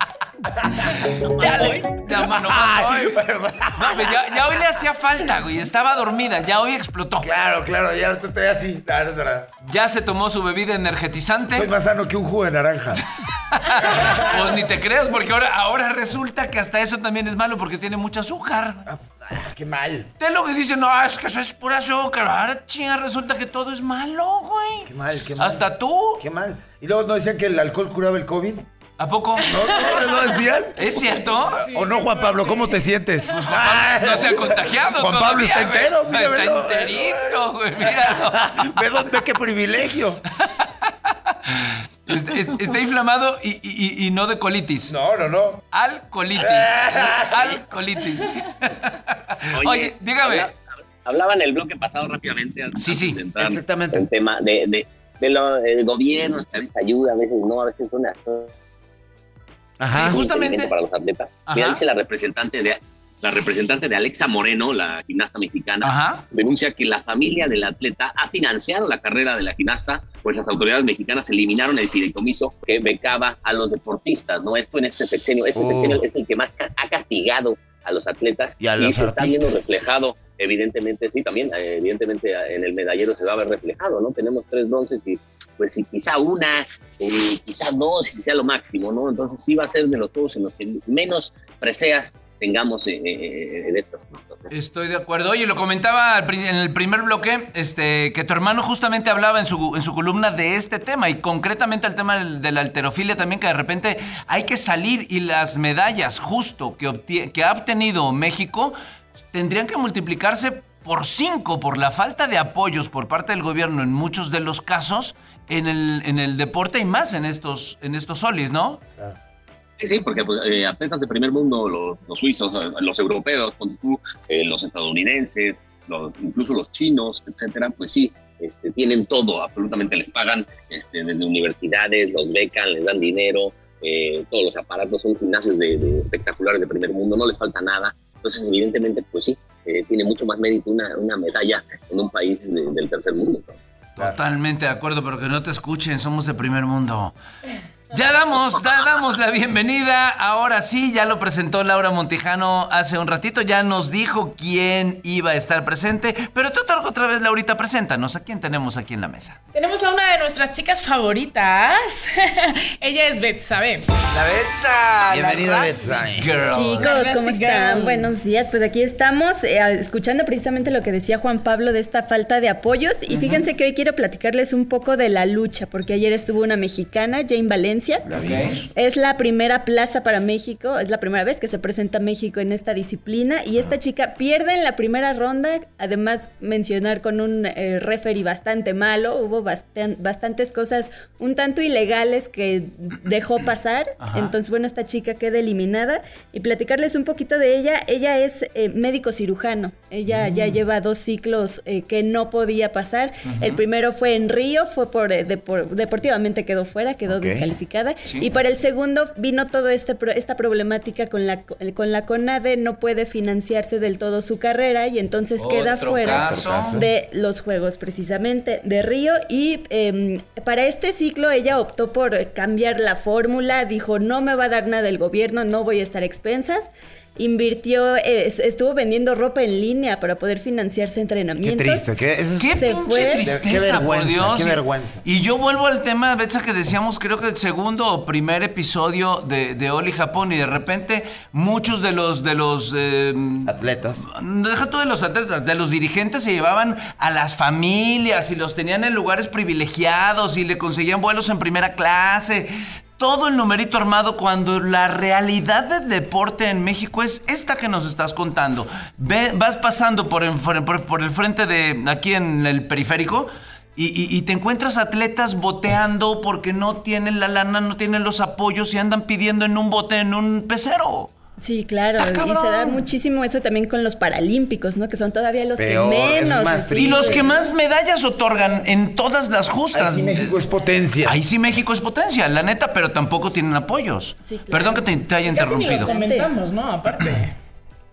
Ya le. Ya, mano,
Ay.
No, ya, ya hoy le hacía falta, güey. Estaba dormida, ya hoy explotó.
Claro, claro, ya estoy así. Claro, es verdad.
Ya se tomó su bebida.
Soy más sano que un jugo de naranja.
Pues ni te creas, porque ahora, ahora resulta que hasta eso también es malo porque tiene mucho azúcar.
Ah, qué mal.
De lo que dicen, no, es que eso es pura azúcar. Ahora, chinga, resulta que todo es malo, güey.
Qué mal, qué mal.
Hasta tú.
Qué mal. Y luego no decían que el alcohol curaba el COVID.
¿A poco?
¿No, no, no decían?
¿Es cierto?
¿O no, Juan Pablo? ¿Cómo te sientes?
Pues Juan Pablo no se ha contagiado
Juan Pablo está entero, mira,
Está enterito, güey, <laughs> míralo.
Ve dónde, qué privilegio.
Está, es- está inflamado y, y- y no de colitis.
No, no, no.
Alcolitis. <laughs> Alcolitis. Oye, dígame.
habla- Hablaba en el bloque pasado rápidamente.
Sí, sí,
exactamente.
El tema de, de, de lo, el gobierno, que a veces ayuda, a veces no, a veces una.
Sí, justamente.
para los atletas.
Ajá.
Mira, dice la representante de la representante de Alexa Moreno, la gimnasta mexicana,
Ajá.
denuncia que la familia del atleta ha financiado la carrera de la gimnasta, pues las autoridades mexicanas eliminaron el fideicomiso que becaba a los deportistas, ¿no? Esto en este sexenio, este
Oh.
sexenio es el que más ca- ha castigado a los atletas
Y a los
se está viendo reflejado, evidentemente, sí, también, evidentemente en el medallero se va a ver reflejado, ¿no? Tenemos tres bronces y pues si quizá una, eh, quizá dos, si sea lo máximo, ¿no? Entonces sí va a ser de los juegos en los que menos preseas tengamos eh, eh, en estas cosas.
Estoy de acuerdo. Oye, lo comentaba en el primer bloque, este, que tu hermano justamente hablaba en su, en su columna de este tema y concretamente el tema del- de la alterofilia también, que de repente hay que salir y las medallas justo que, que ha obtenido México tendrían que multiplicarse por cinco por la falta de apoyos por parte del gobierno en muchos de los casos en el, en el deporte y más en estos, en estos solis, ¿no?
Sí, porque pues, eh, atletas de primer mundo, los, los suizos, los europeos, eh, los estadounidenses, incluso los chinos, etcétera, pues sí, este, tienen todo, absolutamente les pagan este, desde universidades, los becan, les dan dinero, eh, todos los aparatos son gimnasios de, de espectaculares de primer mundo, no les falta nada. Entonces, evidentemente, pues sí, eh, tiene mucho más mérito una, una medalla en un país de- del tercer mundo.
Totalmente de acuerdo, pero que no te escuchen, somos de primer mundo. Ya damos, ya damos la bienvenida. Ahora sí, ya lo presentó Laura Montijano hace un ratito, ya nos dijo quién iba a estar presente. Pero tú te otra vez, Laurita, preséntanos. ¿A quién tenemos aquí en la mesa?
Tenemos a una de nuestras chicas favoritas. <laughs> Ella es Betsabe.
La Betsa.
Bienvenida, Betsa.
Chicos, ¿cómo están?
Girl.
Buenos días. Pues aquí estamos eh, escuchando precisamente lo que decía Juan Pablo de esta falta de apoyos. Y fíjense que hoy quiero platicarles un poco de la lucha, porque ayer estuvo una mexicana, Jane Valencia. Es la primera plaza para México, es la primera vez que se presenta México en esta disciplina. Y esta chica pierde en la primera ronda, además mencionar con un eh, referee bastante malo. Hubo bastan- bastantes cosas un tanto ilegales que dejó pasar.
Ajá.
Entonces, bueno, esta chica queda eliminada. Y platicarles un poquito de ella. Ella es eh, médico cirujano. Ella ya lleva dos ciclos eh, que no podía pasar. El primero fue en Río, fue por, eh, depor- deportivamente quedó fuera, quedó
Ok.
descalificada.
Sí.
Y para el segundo vino toda este, pro- esta problemática con la, con la CONADE, no puede financiarse del todo su carrera y entonces queda fuera
caso.
de los Juegos precisamente de Río y em, para este ciclo ella optó por cambiar la fórmula, dijo no me va a dar nada el gobierno, no voy a estar a expensas. Invirtió, eh, es- estuvo vendiendo ropa en línea para poder financiarse
Qué
entrenamientos.
triste. Qué, eso es-
Qué
Se
pinche
fue.
tristeza,
Qué vergüenza,
por Dios.
qué vergüenza.
Y yo vuelvo al tema, Betsa, que decíamos, creo que el segundo o primer episodio de, de Oli Japón, y de repente muchos de los de los eh,
Atletas.
Deja tú de los atletas, de los dirigentes se llevaban a las familias y los tenían en lugares privilegiados y le conseguían vuelos en primera clase. Todo el numerito armado cuando la realidad del deporte en México es esta que nos estás contando. Ve- vas pasando por, el frente de aquí en el periférico y te encuentras atletas boteando porque no tienen la lana, no tienen los apoyos y andan pidiendo en un bote, en un pecero.
Sí, claro,
¡Ah,
y se da muchísimo eso también con los paralímpicos, ¿no? Que son todavía los
Peor,
que menos.
más.
Y los que más medallas otorgan en todas las justas.
Así México es potencia.
Ahí sí México es potencia, la neta, pero tampoco tienen apoyos.
Sí, claro.
Perdón que te, te haya
Casi ni los
interrumpido.
comentamos, ¿no? Aparte. <clears throat>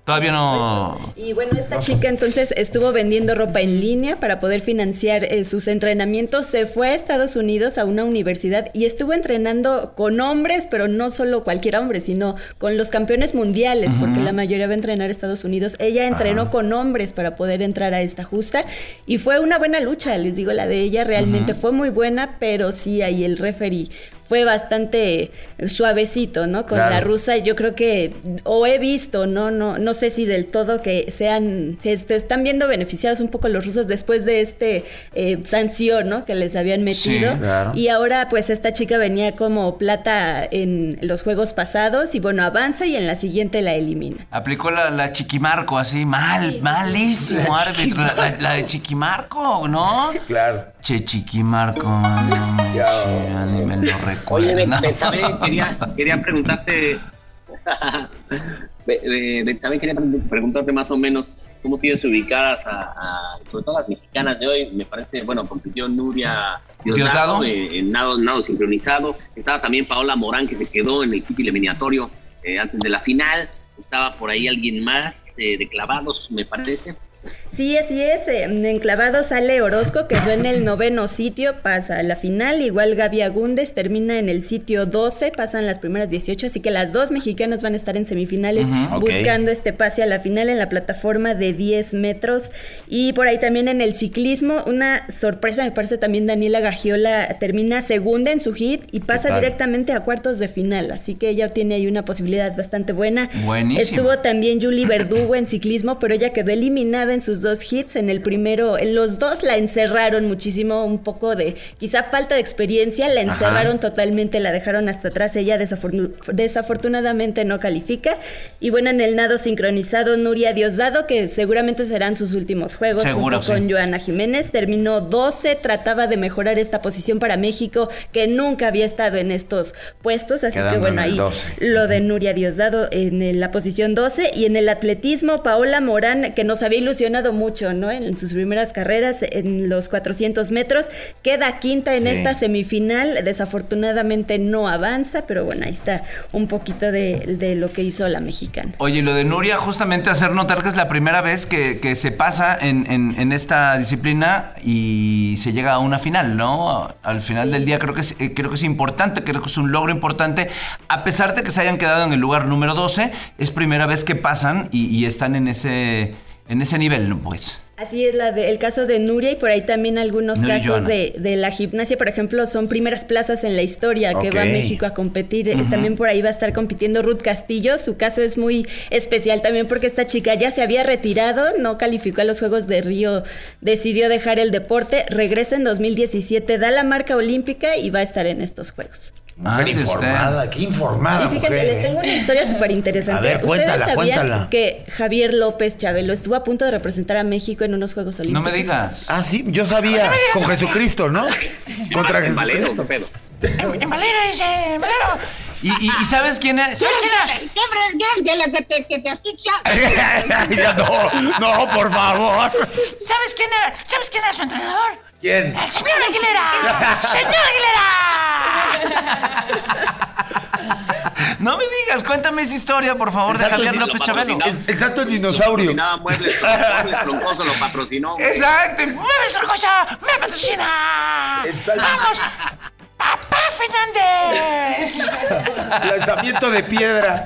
Todavía no.
Y bueno, esta chica entonces estuvo vendiendo ropa en línea para poder financiar eh, sus entrenamientos. Se fue a Estados Unidos a una universidad y estuvo entrenando con hombres, pero no solo cualquier hombre, sino con los campeones mundiales, porque la mayoría va a entrenar a Estados Unidos. Ella entrenó con hombres para poder entrar a esta justa y fue una buena lucha, les digo, la de ella realmente fue muy buena, pero sí ahí el referee fue bastante suavecito, ¿no? Con
Claro.
la rusa, yo creo que, o he visto, ¿no? No, no sé si del todo que sean, se est- están viendo beneficiados un poco los rusos después de este eh, sanción, ¿no? Que les habían metido.
Sí,
claro.
Y ahora, pues, esta chica venía como plata en los juegos pasados y bueno, avanza y en la siguiente la elimina.
Aplicó la, la Chiquimarco así, mal,
Sí, sí,
malísimo árbitro. La, la- la de Chiquimarco, ¿no?
Claro.
Che, Chiquimarco, no,
Ya.
ni me lo recuerdo.
Oye, <laughs> quería, quería preguntarte. <laughs> Be- Be- Betsabe, quería pre- preguntarte más o menos cómo tienes ubicadas a, a- sobre todo las mexicanas de hoy. Me parece, bueno, compitió Nuria
Diosdado.
Diosdado eh, en nado, nado sincronizado. Estaba también Paola Morán, que se quedó en el kit eliminatorio eh, antes de la final. Estaba por ahí alguien más eh, de clavados, me parece.
Sí, así es. eh, En clavado sale Orozco, quedó en el noveno sitio, pasa a la final. Igual Gaby Agúndez termina en el sitio 12, pasan las primeras 18. Así que las dos mexicanas van a estar en semifinales buscando este pase a la final en la plataforma de 10 metros. Y por ahí también en el ciclismo, una sorpresa, me parece también Daniela Gagiola termina segunda en su hit y pasa directamente a cuartos de final. Así que ella tiene ahí una posibilidad bastante buena.
Buenísimo.
Estuvo también Julie Verdugo en ciclismo, pero ella quedó eliminada en sus dos hits. En el primero, en los dos la encerraron muchísimo, un poco de quizá falta de experiencia, la encerraron totalmente, la dejaron hasta atrás. Ella desafortun- desafortunadamente no califica. Y bueno, en el nado sincronizado, Nuria Diosdado, que seguramente serán sus últimos juegos
Seguro,
junto con. Joana Jiménez, terminó 12, trataba de mejorar esta posición para México, que nunca había estado en estos puestos. Así
Quedando
que bueno, ahí
12.
lo de Nuria Diosdado en la posición 12 y en el atletismo Paola Morán que nos había ilusionado mucho, ¿no? En sus primeras carreras en los 400 metros queda quinta en
Sí.
esta semifinal, desafortunadamente no avanza, pero bueno, ahí está un poquito de, de lo que hizo la mexicana.
Oye, lo de Nuria, justamente hacer notar que es la primera vez que, que se pasa en, en- en esta disciplina y se llega a una final, ¿no? Al final del día creo que, es, eh, creo que es importante, creo que es un logro importante. A pesar de que se hayan quedado en el lugar número 12, es primera vez que pasan y, y están en ese, en ese nivel. Pues.
Así es la de- el caso de Nuria y por ahí también algunos
Nuria
casos de, de la gimnasia, por ejemplo, son primeras plazas en la historia que va a. México a competir. También por ahí va a estar compitiendo Ruth Castillo. Su caso es muy especial también porque esta chica ya se había retirado, no calificó a los Juegos de Río, decidió dejar el deporte, regresa en 2017, da la marca olímpica y va a estar en estos Juegos.
Mujer informada, qué informada.
Y fíjense,
mujer,
les
¿eh?
tengo una historia súper interesante.
A ver, cuéntala,
¿Ustedes sabían
cuéntala.
que Javier López Chabelo estuvo a punto de representar a México en unos Juegos Olímpicos?
No me digas.
Ah, sí, yo sabía. Con Jesucristo, ¿no? <laughs> <laughs> Contra
En Valero,
Jesucristo.
qué pedo.
En Valero, dice, en Valero. ¿Y, y, y sabes quién es? ¿Sabes quién es?
¿Quieres que, que te, que te asfixia?
Ya, no, no, por favor.
¿Sabes quién era? ¿Sabes quién era su entrenador?
¿Quién?
¡El señor Aguilera! ¡Señor Aguilera! No me digas, cuéntame esa historia, por favor, de
Exacto,
Javier
y
lo
López Chabelo.
Exacto, el dinosaurio.
Muebles, Muebles Troncoso lo patrocinó. güey.
Exacto, mueve esta cosa, me patrocina.
Exacto.
Vamos, papá Fernández. <laughs>
Lanzamiento de piedra.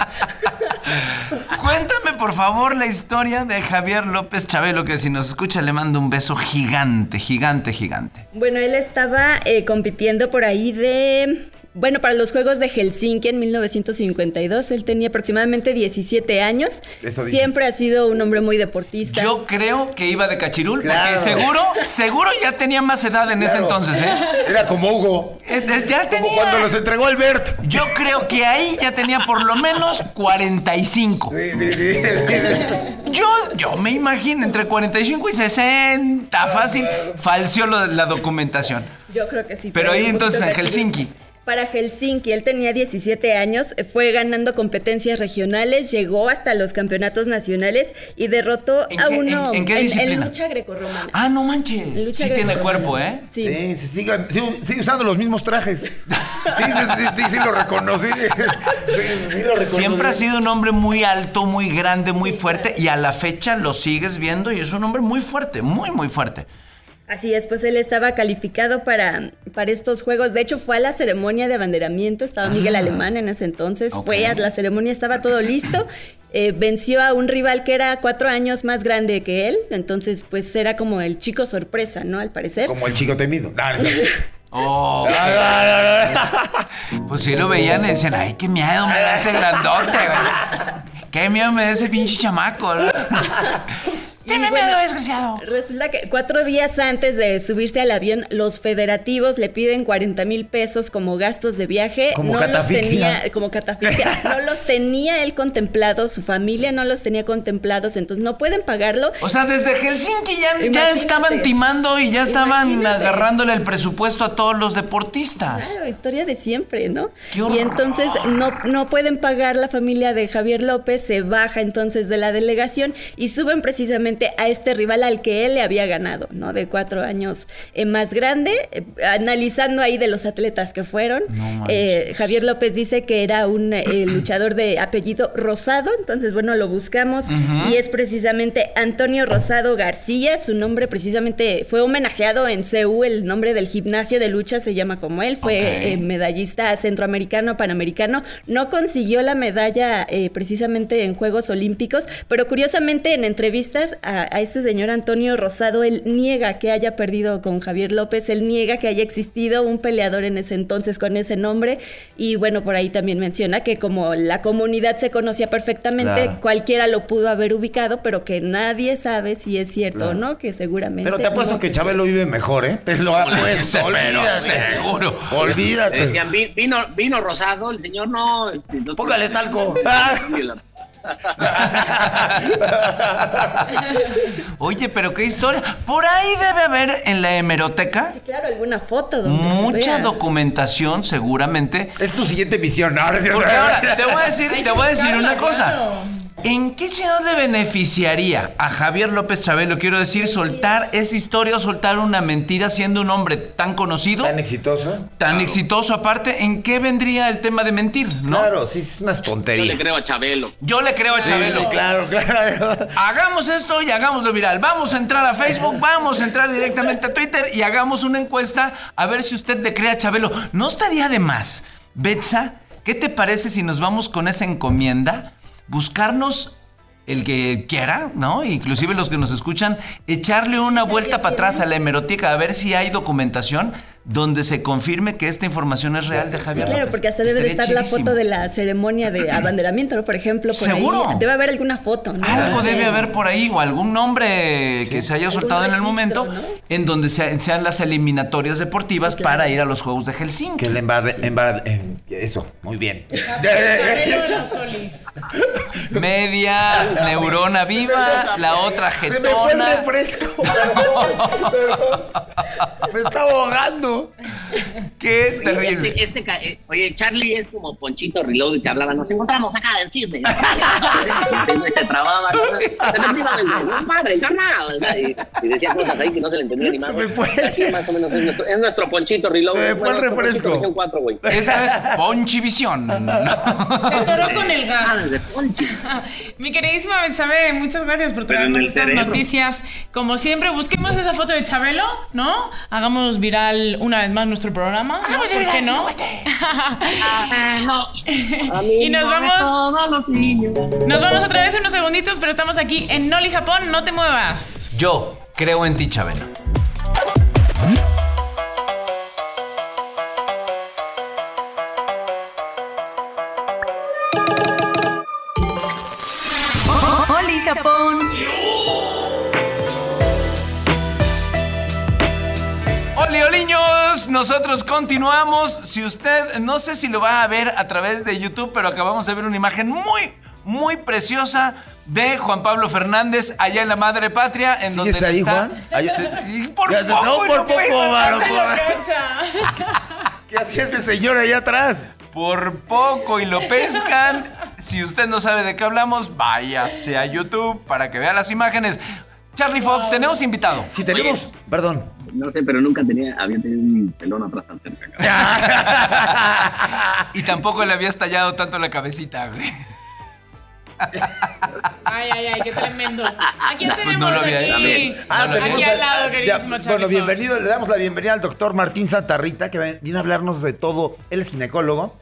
Cuéntame, por favor, la historia de Javier López Chabelo, que si nos escucha le mando un beso gigante, gigante, gigante.
Bueno, él estaba eh, compitiendo por ahí de... Bueno, para los Juegos de Helsinki en 1952, él tenía aproximadamente 17 años.
Eso dice.
Siempre ha sido un hombre muy deportista.
Yo creo que iba de cachirul,
Claro.
porque seguro, seguro ya tenía más edad en ese
Claro.
entonces, ¿eh?
Era como Hugo.
Eh, eh, Ya
Como
tenía.
cuando los entregó Albert.
Yo creo que ahí ya tenía por lo menos 45.
Sí, sí, sí.
Yo, yo me imagino entre 45 y 60, fácil. Falseó lo de la documentación.
Yo creo que sí.
Pero ahí
un
entonces en Helsinki.
Para Helsinki. Él tenía 17 años, eh, fue ganando competencias regionales, llegó hasta los campeonatos nacionales y derrotó
¿En
a
qué-
uno
en- en qué disciplina?
lucha grecorromana.
Ah, no manches.
Lucha
Sí tiene cuerpo, ¿eh?
Sí.
Sí, sí, sigue, sigue- sigue usando los mismos trajes. Sí, sí, sí, sí, sí, lo reconocí. Sí, sí, lo reconocí.
Siempre ha sido un hombre muy alto, muy grande, muy fuerte y a la fecha lo sigues viendo y es un hombre muy fuerte, muy, muy fuerte.
Así es, pues él estaba calificado para, para estos juegos. De hecho, fue a la ceremonia de abanderamiento. Estaba Miguel Alemán en ese entonces.
Ah.
Fue a la ceremonia, estaba todo listo. <laughs> Eh, venció a un rival que era cuatro años más grande que él. Entonces, pues era como el chico sorpresa, ¿no? Al parecer.
Como el chico temido. No, no, <laughs>
Oh, <laughs> pues sí lo veían y decían, ay, qué miedo me da ese grandote, güey. Qué miedo me da ese pinche chamaco. Tiene
bueno,
miedo, desgraciado.
Resulta que cuatro días antes de subirse al avión, los federativos le piden 40 mil pesos como gastos de viaje.
Como
no los tenía, como catafixia. <laughs> no los tenía él contemplados, su familia no los tenía contemplados, entonces no pueden pagarlo.
O sea, desde Helsinki ya, estaban timando y ya estaban
Imagínate.
agarrándole el presupuesto a todos los deportistas.
Claro, historia de siempre, ¿no? Y entonces no, no pueden pagar la familia de Javier López, se baja entonces de la delegación y suben precisamente a este rival al que él le había ganado, ¿no? De cuatro años eh, más grande, eh, analizando ahí de los atletas que fueron.
No
eh, Javier López dice que era un <clears throat> luchador de apellido Rosado, entonces bueno, lo buscamos y es precisamente Antonio Rosado García, su nombre precisamente fue homenajeado en CEU, el nombre del gimnasio de lucha se llama como él, fue medallista centroamericano, panamericano, no consiguió la medalla precisamente en Juegos Olímpicos, pero curiosamente en entrevistas a, a este señor Antonio Rosado, él niega que haya perdido con Javier López, él niega que haya existido un peleador en ese entonces con ese nombre y bueno, por ahí también menciona que como la comunidad se conocía perfectamente,
Claro.
cualquiera lo pudo haber ubicado, pero que nadie sabe si es cierto o no, que seguramente...
Pero te apuesto
no
que Chabelo vive mejor, ¿eh? Te lo apuesto.
Pero
Olvídate.
seguro.
Olvídate.
decían, "Vi- vino, vino rosado, el señor no. este, no-
Póngale talco. <laughs>
Oye, pero qué historia. Por ahí debe haber en la hemeroteca
Sí, claro, alguna foto donde se
mucha
vea.
documentación, seguramente.
Es tu siguiente misión. Ahora sí.
Porque ahora, te voy a decir, te voy a decir una cosa.
claro.
¿En qué chingados le beneficiaría a Javier López Chabelo, quiero decir, soltar esa historia o soltar una mentira siendo un hombre tan conocido,
Tan exitoso.
tan exitoso aparte? ¿En qué vendría el tema de mentir, no?
Claro, sí, es unas
Yo
tonterías.
le creo a Chabelo.
Yo le creo a Chabelo.
Sí, claro, claro.
Hagamos esto y hagámoslo viral. Vamos a entrar a Facebook, vamos a entrar directamente a Twitter y hagamos una encuesta a ver si usted le cree a Chabelo. ¿No estaría de más, Betsa? ¿Qué te parece si nos vamos con esa encomienda? Buscarnos el que quiera, ¿no? Inclusive los que nos escuchan, echarle una vuelta para atrás a la hemeroteca a ver si hay documentación donde se confirme que esta información es real de
Sí,
Javier
claro,
López.
porque hasta debe de estar la foto de la ceremonia de <clears throat> abanderamiento, ¿no? Por ejemplo, por
¿Seguro?
ahí. Debe haber alguna foto, ¿no?
Algo
Sí.
debe haber por ahí o algún nombre que se haya soltado en el momento
¿no?
en donde se- sean las eliminatorias deportivas
Sí, claro.
para ir a los Juegos de Helsinki.
Que le embade, embade- eh, eso, muy bien.
Chabelo de los Solis.
Media neurona viva, la otra
Se me fue el
jetona.
refresco. Perdón, <laughs> perdón. Me está ahogando.
Qué
Oye,
terrible.
Este, este eh, oye, Charlie es como Ponchito Reload que hablaba, nos encontramos acá en Cisne. <laughs> y se trababa. Efectivamente, no padre, carnal. Y, y decía cosas ahí que no se le entendía ni más.
Se me fue.
Así más o menos es nuestro, es nuestro Ponchito Reload.
Se me fue el refresco.
región cuatro, güey.
Esta es Ponchivisión. <laughs>
Se atoró con el
Ah,
gas.
Ponchi. <laughs>
Mi queridísima Betsabe, muchas gracias por traernos estas
cerebro.
noticias. Como siempre, busquemos esa foto de Chabelo, ¿no? Hagamos viral una vez más nuestro programa. ¿no? ¿Por qué no?
Ah, no.
Y nos vamos-
Todos los niños.
Nos vamos otra vez en unos segunditos, pero estamos aquí en Noli Japón. No te muevas.
Yo creo en ti, Chabelo. Nosotros continuamos. Si usted, no sé si lo va a ver a través de YouTube, pero acabamos de ver una imagen muy, muy preciosa de Juan Pablo Fernández allá en la Madre Patria, en donde
¿Sigues
él
ahí,
está.
Juan? Ahí-
Y por
Ya, no,
poco,
por
no
poco, mano, por-. ¿Qué ¿Qué hacía ese señor allá atrás?
Por poco y lo pescan. Si usted no sabe de qué hablamos, váyase a YouTube para que vea las imágenes. Charlie Fox, tenemos invitado.
Si tenemos, perdón.
No sé, pero nunca tenía, había tenido un pelón atrás tan cerca. cabrón. <laughs>
Y tampoco le habías tallado tanto la cabecita, güey.
Ay, ay, ay, qué tremendos. <laughs> ¿A quién
Pues
tenemos
no lo había
aquí?
hecho.
Ah,
No lo
aquí
había
al lado,
Ya,
queridísimo Charlie
Bueno,
Fox.
bienvenido, le damos la bienvenida al doctor Martín Santarrita, que viene a hablarnos de todo. Él es ginecólogo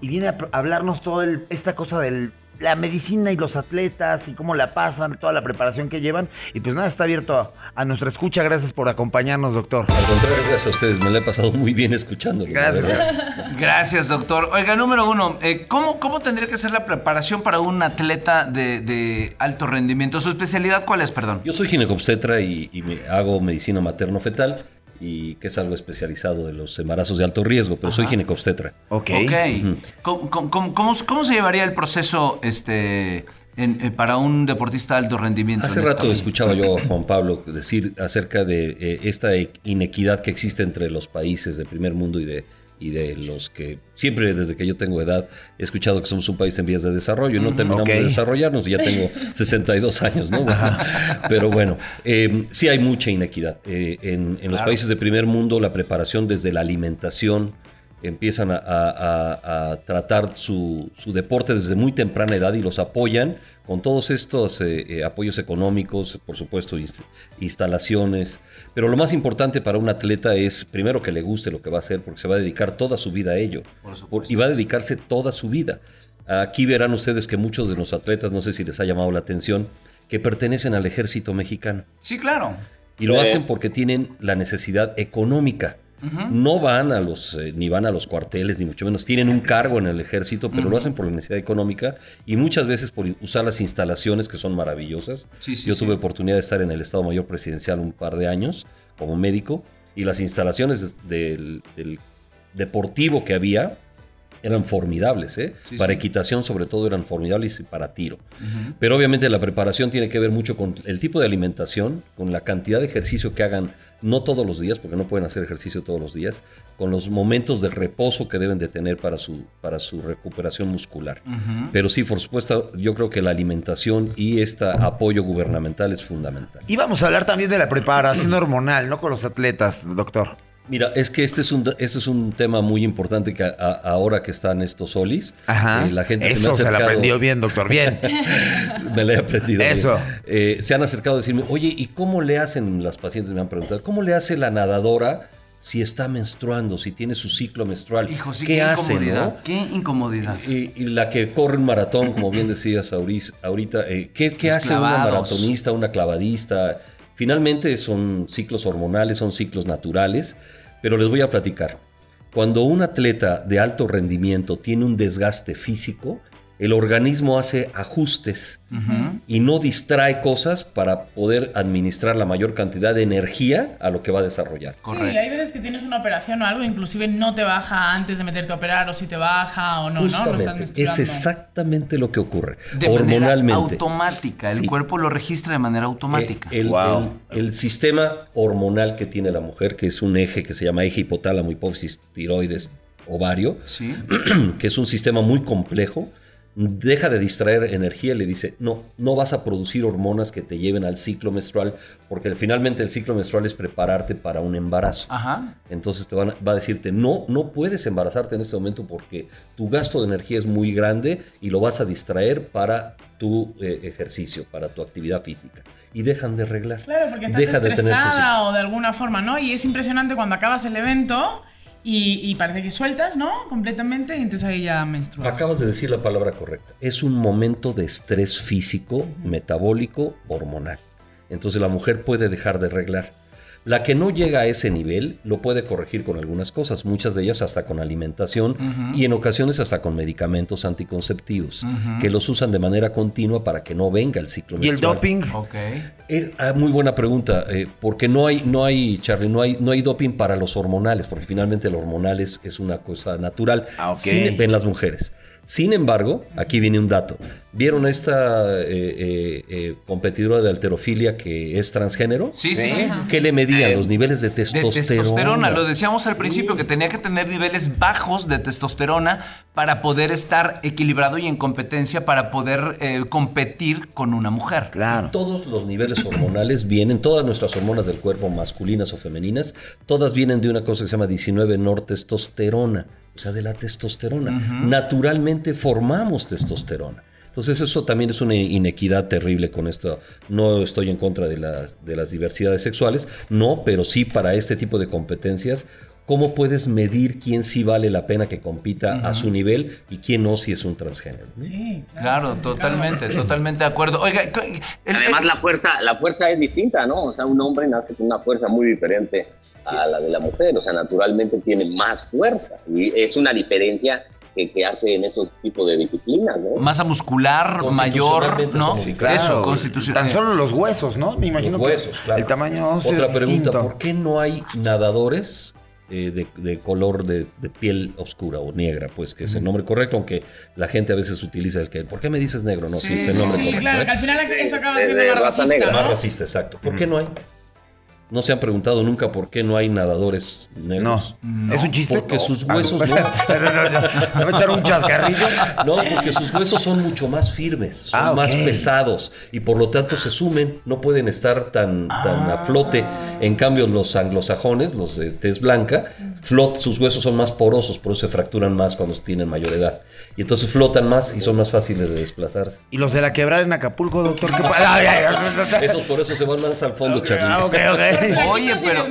y viene a hablarnos toda esta cosa de la medicina y los atletas y cómo la pasan, toda la preparación que llevan. Y pues nada, está abierto a, a nuestra escucha. Gracias por acompañarnos, doctor.
Al contrario, gracias a ustedes. Me la he pasado muy bien escuchándolo.
Gracias.
Gracias, doctor. Oiga, número uno, eh, ¿cómo, ¿cómo tendría que ser la preparación para un atleta de, de alto rendimiento? ¿Su especialidad cuál es, perdón?
Yo soy ginecobstetra y, y me hago medicina materno-fetal y que es algo especializado de los embarazos de alto riesgo, pero soy ginecobstetra.
Ok.
Ok.
Ujú.
¿Cómo, cómo- cómo- cómo- cómo se llevaría el proceso este, en- eh, para un deportista de alto rendimiento?
Hace
esta-
rato escuchaba yo a Juan Pablo decir acerca de eh, esta e- inequidad que existe entre los países de primer mundo y de, y de los que siempre desde que yo tengo edad he escuchado que somos un país en vías de desarrollo y no terminamos de desarrollarnos y ya tengo <laughs> 62 años, ¿no? Bueno, pero bueno, eh, sí hay mucha inequidad. Eh, en en los países de primer mundo la preparación desde la alimentación, empiezan a, a- a- a tratar su, su deporte desde muy temprana edad y los apoyan con todos estos eh, eh, apoyos económicos, por supuesto, inst- instalaciones. Pero lo más importante para un atleta es, primero, que le guste lo que va a hacer, porque se va a dedicar toda su vida a ello.
Por supuesto.
Por- y va a dedicarse toda su vida. Aquí verán ustedes que muchos de los atletas, no sé si les ha llamado la atención, que pertenecen al ejército mexicano.
Sí, claro.
Y lo hacen porque tienen la necesidad económica. No van a los, eh, ni van a los cuarteles, ni mucho menos. Tienen un cargo en el ejército, pero lo hacen por la necesidad económica y muchas veces por usar las instalaciones que son maravillosas.
Sí, sí,
Yo
sí.
tuve oportunidad de estar en el Estado Mayor Presidencial un par de años como médico y las instalaciones del, del deportivo que había eran formidables, ¿eh?
Sí,
para
sí.
equitación sobre todo eran formidables y para tiro. Pero obviamente la preparación tiene que ver mucho con el tipo de alimentación, con la cantidad de ejercicio que hagan, no todos los días, porque no pueden hacer ejercicio todos los días, con los momentos de reposo que deben de tener para su, para su recuperación muscular. Pero sí, por supuesto, yo creo que la alimentación y este apoyo gubernamental es fundamental.
Y vamos a hablar también de la preparación hormonal, ¿no? Con los atletas, doctor.
Mira, es que este es un, este es un tema muy importante que a- a- ahora que están estos solis,
Ajá.
eh, la gente se me ha
Eso se, la
acercado-
aprendió bien, doctor. Bien. <laughs>
Me la he aprendido. bien.
Eso.
Eh, se han acercado a decirme, oye, ¿y cómo le hacen, las pacientes me han preguntado, ¿cómo le hace la nadadora si está menstruando, si tiene su ciclo menstrual?
Hijo, sí,
¿Qué,
qué,
hace,
incomodidad.
no?
Qué incomodidad.
Y, y la que corre un maratón, como bien decías ahorita, eh, ¿qué, hace una maratonista, una clavadista? Finalmente son ciclos hormonales, son ciclos naturales, pero les voy a platicar. Cuando un atleta de alto rendimiento tiene un desgaste físico, el organismo hace ajustes
Ujú.
y no distrae cosas para poder administrar la mayor cantidad de energía a lo que va a desarrollar.
Correcto.
Sí, hay veces que tienes una operación o algo, inclusive no te baja antes de meterte a operar, o si te baja o no, ¿no? Lo estás
Justamente, es
menstruando.
exactamente lo que ocurre.
De
hormonalmente.
manera automática. El
Sí.
cuerpo lo registra de manera automática.
Eh, el,
Wow.
el- el sistema hormonal que tiene la mujer, que es un eje que se llama eje hipotálamo, hipófisis, tiroides, ovario,
sí. <clears throat>
que es un sistema muy complejo, deja de distraer energía y le dice, no, no vas a producir hormonas que te lleven al ciclo menstrual, porque finalmente el ciclo menstrual es prepararte para un embarazo.
Ajá.
Entonces te van a- va a decirte, no, no puedes embarazarte en este momento porque tu gasto de energía es muy grande y lo vas a distraer para tu eh, ejercicio, para tu actividad física. Y dejan de arreglar.
Claro, porque estás
Deja de tener
estresada o de alguna forma, ¿no? Y es impresionante cuando acabas el evento y, y parece que sueltas, ¿no? Completamente y entonces ahí ya menstruas.
Acabas de decir la palabra correcta. Es un momento de estrés físico, metabólico, hormonal. Entonces la mujer puede dejar de arreglar. La que no llega a ese nivel lo puede corregir con algunas cosas, muchas de ellas hasta con alimentación y en ocasiones hasta con medicamentos anticonceptivos, que los usan de manera continua para que no venga el ciclo
¿Y el
menstrual.
doping?
Ok.
Es ah, muy buena pregunta, eh, porque no hay, no hay, Charlie, no hay, no hay doping para los hormonales, porque finalmente el hormonal es, es una cosa natural
Ah, ok.
Sin- en las mujeres. Sin embargo, aquí viene un dato. ¿Vieron esta eh, eh, eh, competidora de alterofilia que es transgénero?
Sí, sí, sí.
¿Qué le medían? Los niveles de
De
testosterona.
testosterona, lo decíamos al principio, que tenía que tener niveles bajos de testosterona para poder estar equilibrado y en competencia para poder eh, competir con una mujer.
Claro.
Todos los niveles hormonales vienen, todas nuestras hormonas del cuerpo, masculinas o femeninas, todas vienen de una cosa que se llama 19 nortestosterona, o sea, de la testosterona. Naturalmente formamos testosterona. Entonces eso también es una inequidad terrible con esto. No estoy en contra de las, de las diversidades sexuales, no, pero sí para este tipo de competencias. ¿Cómo puedes medir quién sí vale la pena que compita a su nivel y quién no si es un transgénero?
Sí,
Claro, totalmente, totalmente de acuerdo. Oiga, el-
Además, la fuerza, la fuerza es distinta, ¿no? O sea, un hombre nace con una fuerza muy diferente a la de la mujer. O sea, naturalmente tiene más fuerza. Y es una diferencia que, que hace en esos tipos de disciplinas, ¿no?
masa muscular mayor, ¿no?
Sí,
Eso, constitucional.
Tan solo los huesos, ¿no? Me imagino
Los
que
huesos, claro.
el tamaño
Otra
es
pregunta,
distinto.
¿por qué no hay nadadores eh, de, de color de, de piel oscura o negra? Pues que es el nombre correcto, aunque la gente a veces utiliza el que, ¿por qué me dices negro? No, sí,
Sí,
es el
sí,
nombre
sí,
Sí,
correcto.
claro,
¿eh?
que al final eso acaba
De-
siendo más racista.
Más racista, exacto. ¿Por qué no hay? ¿No se han preguntado nunca por qué no hay nadadores
No.
negros?
¿Es un chiste?
Porque sus
Ah,
huesos <laughs>
no.
no.
No, no, no, ¿Me va a echar un chascarrillo?
No, porque sus huesos son mucho más firmes, son
Ah,
más pesados y por lo tanto se sumen, no pueden estar tan, tan a flote. En cambio, los anglosajones, los de tez blanca, flot, sus huesos son más porosos, por eso se fracturan más cuando tienen mayor edad. Y entonces flotan más y son más fáciles de desplazarse.
¿Y los de la quebrada en Acapulco, doctor? ¿Qué. <laughs>
Esos por eso se van más al fondo, Charlie.
Ah,
Oye, pero,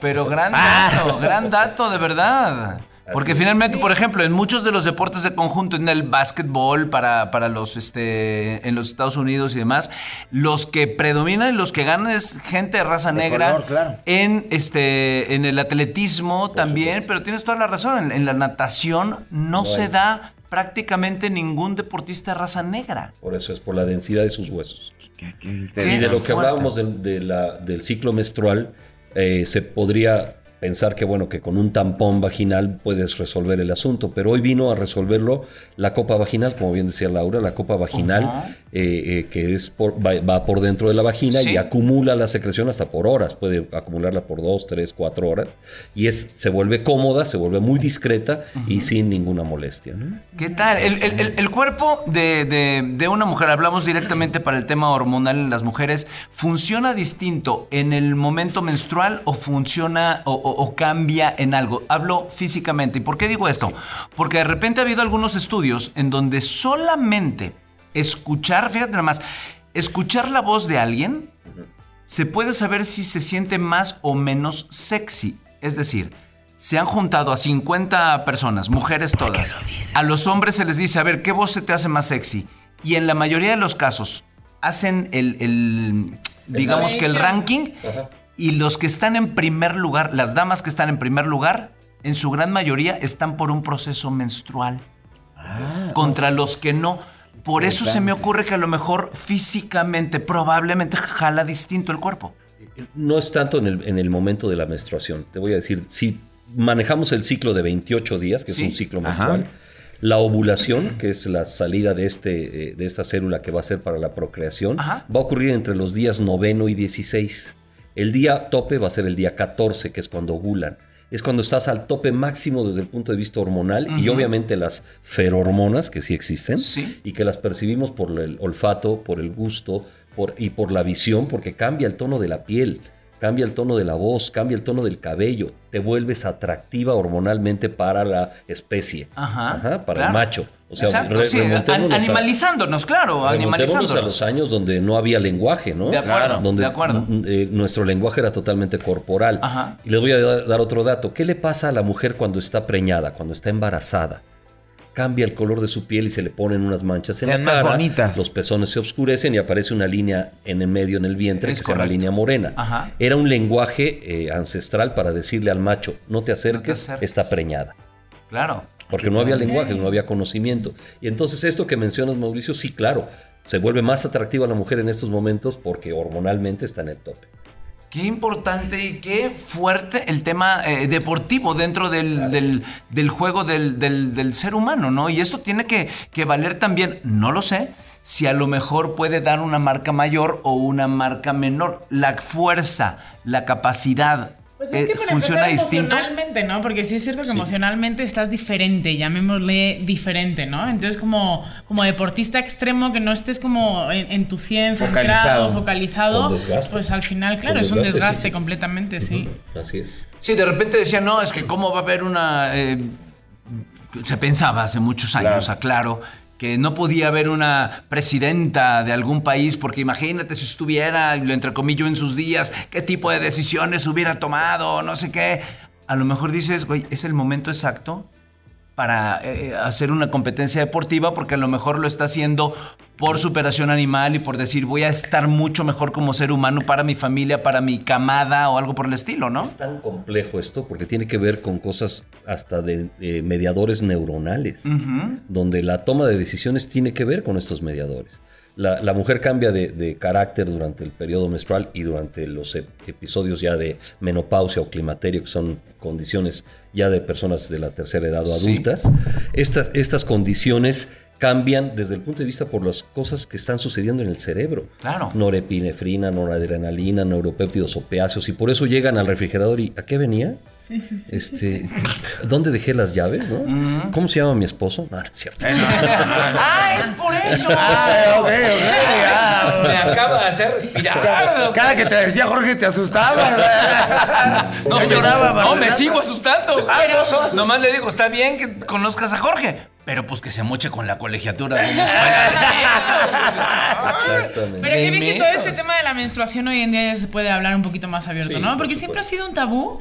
pero gran
Ah.
dato, gran dato, de verdad. Porque finalmente, por ejemplo, en muchos de los deportes de conjunto, en el básquetbol, para, para los este, en los Estados Unidos y demás, los que predominan y los que ganan es gente de raza
De
negra.
color, claro.
En este, en el atletismo también, pero tienes toda la razón. En, en la natación no, se
hay.
da prácticamente ningún deportista de raza negra.
Por eso es por la densidad de sus huesos.
Qué- qué
Y de lo que
fuerte.
hablábamos del, de la- del ciclo menstrual, eh, se podría pensar que bueno que con un tampón vaginal puedes resolver el asunto, pero hoy vino a resolverlo la copa vaginal, como bien decía Laura, la copa vaginal eh, eh, que es por- va, va por dentro de la vagina
Sí.
y acumula la secreción hasta por horas, puede acumularla por dos, tres, cuatro horas y es se vuelve cómoda, se vuelve muy discreta y sin ninguna molestia. ¿no?
¿Qué tal? El, el- el- el cuerpo de, de- de una mujer, hablamos directamente para el tema hormonal en las mujeres, ¿funciona distinto en el momento menstrual o funciona o, o- o cambia en algo? Hablo físicamente. ¿Y por qué digo esto? Porque de repente ha habido algunos estudios en donde solamente escuchar, fíjate nada más, escuchar la voz de alguien se puede saber si se siente más o menos sexy. Es decir, se han juntado a 50 personas, mujeres todas. A los hombres se les dice, a ver, ¿qué voz se te hace más sexy? Y en la mayoría de los casos hacen el, el- digamos que el ranking
Ajá.
Y los que están en primer lugar, las damas que están en primer lugar, en su gran mayoría están por un proceso menstrual. contra los que no. Por eso se me ocurre que a lo mejor físicamente, probablemente jala distinto el cuerpo.
No es tanto en el, en el momento de la menstruación. Te voy a decir, si manejamos el ciclo de 28 días, que
Sí.
es un ciclo
Ajá.
menstrual, la ovulación, que es la salida de, este, eh, de esta célula que va a ser para la procreación,
Ajá.
va a ocurrir entre los días noveno y 16. El día tope va a ser el día 14, que es cuando ovulan. Es cuando estás al tope máximo desde el punto de vista hormonal y obviamente las ferormonas, que sí existen,
Sí.
y que las percibimos por el olfato, por el gusto por, y por la visión, porque cambia el tono de la piel, cambia el tono de la voz, cambia el tono del cabello, te vuelves atractiva hormonalmente para la especie,
Ajá,
para
claro.
el macho. O sea,
Exacto,
re-
sí,
a-
animalizándonos, claro,
Remontémonos a
animalizándonos.
los años donde no había lenguaje, ¿no?
De acuerdo,
Donde
de acuerdo.
eh, nuestro lenguaje era totalmente corporal.
Ajá.
Y les voy a da- dar otro dato. ¿Qué le pasa a la mujer cuando está preñada, cuando está embarazada? Cambia el color de su piel y se le ponen unas manchas en
Se ven
la
más
cara.
bonitas.
Los pezones se oscurecen y aparece una línea en el medio, en el vientre,
Es
que se llama
correcto.
línea morena.
Ajá.
Era un lenguaje eh, ancestral para decirle al macho, no te acerques,
acerques.
está preñada.
Claro.
Porque no había lenguaje, no había conocimiento. Y entonces esto que mencionas, Mauricio, sí, claro, se vuelve más atractiva la mujer en estos momentos porque hormonalmente está en el tope.
Qué importante y qué fuerte el tema eh, deportivo dentro del, del- del juego del, del- del ser humano, ¿no? Y esto tiene que, que valer también, no lo sé, si a lo mejor puede dar una marca mayor o una marca menor. La fuerza, la capacidad,
Pues es que
eh,
para
funciona distinto.
emocionalmente, ¿no? Porque sí es cierto que emocionalmente estás diferente, llamémosle diferente, ¿no? Entonces como, como deportista extremo que no estés como en, en tu 100,
Focalizado.
centrado, focalizado, pues al final, claro, es un
desgaste físico.
completamente, sí.
Así es.
Sí, de repente decía, no, es que cómo va a haber una... eh, se pensaba hace muchos años, aclaro, que no podía haber una presidenta de algún país, porque imagínate si estuviera, lo entrecomillo en sus días, qué tipo de decisiones hubiera tomado, no sé qué. A lo mejor dices, güey, es el momento exacto para eh, hacer una competencia deportiva, porque a lo mejor lo está haciendo por superación animal y por decir, voy a estar mucho mejor como ser humano para mi familia, para mi camada o algo por el estilo, ¿no?
Es tan complejo esto porque tiene que ver con cosas hasta de eh, mediadores neuronales, donde la toma de decisiones tiene que ver con estos mediadores. La, la mujer cambia de, de carácter durante el periodo menstrual y durante los ep- episodios ya de menopausia o climaterio, que son condiciones ya de personas de la tercera edad o
Sí.
adultas. Estas, estas condiciones cambian desde el punto de vista por las cosas que están sucediendo en el cerebro.
Claro.
Norepinefrina, noradrenalina, neuropéptidos opiáceos, y por eso llegan al refrigerador y ¿a qué venía?
Sí, sí, sí.
Este, ¿Dónde dejé las llaves? ¿no? ¿Cómo se llama mi esposo? No, no es cierto. <laughs>
¡Ah, es por eso!
Ah, ok, ok, ah.
Me acaba de hacer respirar.
Cada que te decía Jorge te asustaba.
No,
Yo
me,
lloraba,
no, me sigo asustando. Nomás le digo, está bien que conozcas a Jorge, pero pues que se moche con la colegiatura de la escuela.
Exactamente.
Pero qué bien que todo este tema de la menstruación hoy en día ya se puede hablar un poquito más abierto,
Sí,
¿no?
por
Porque siempre ha sido un tabú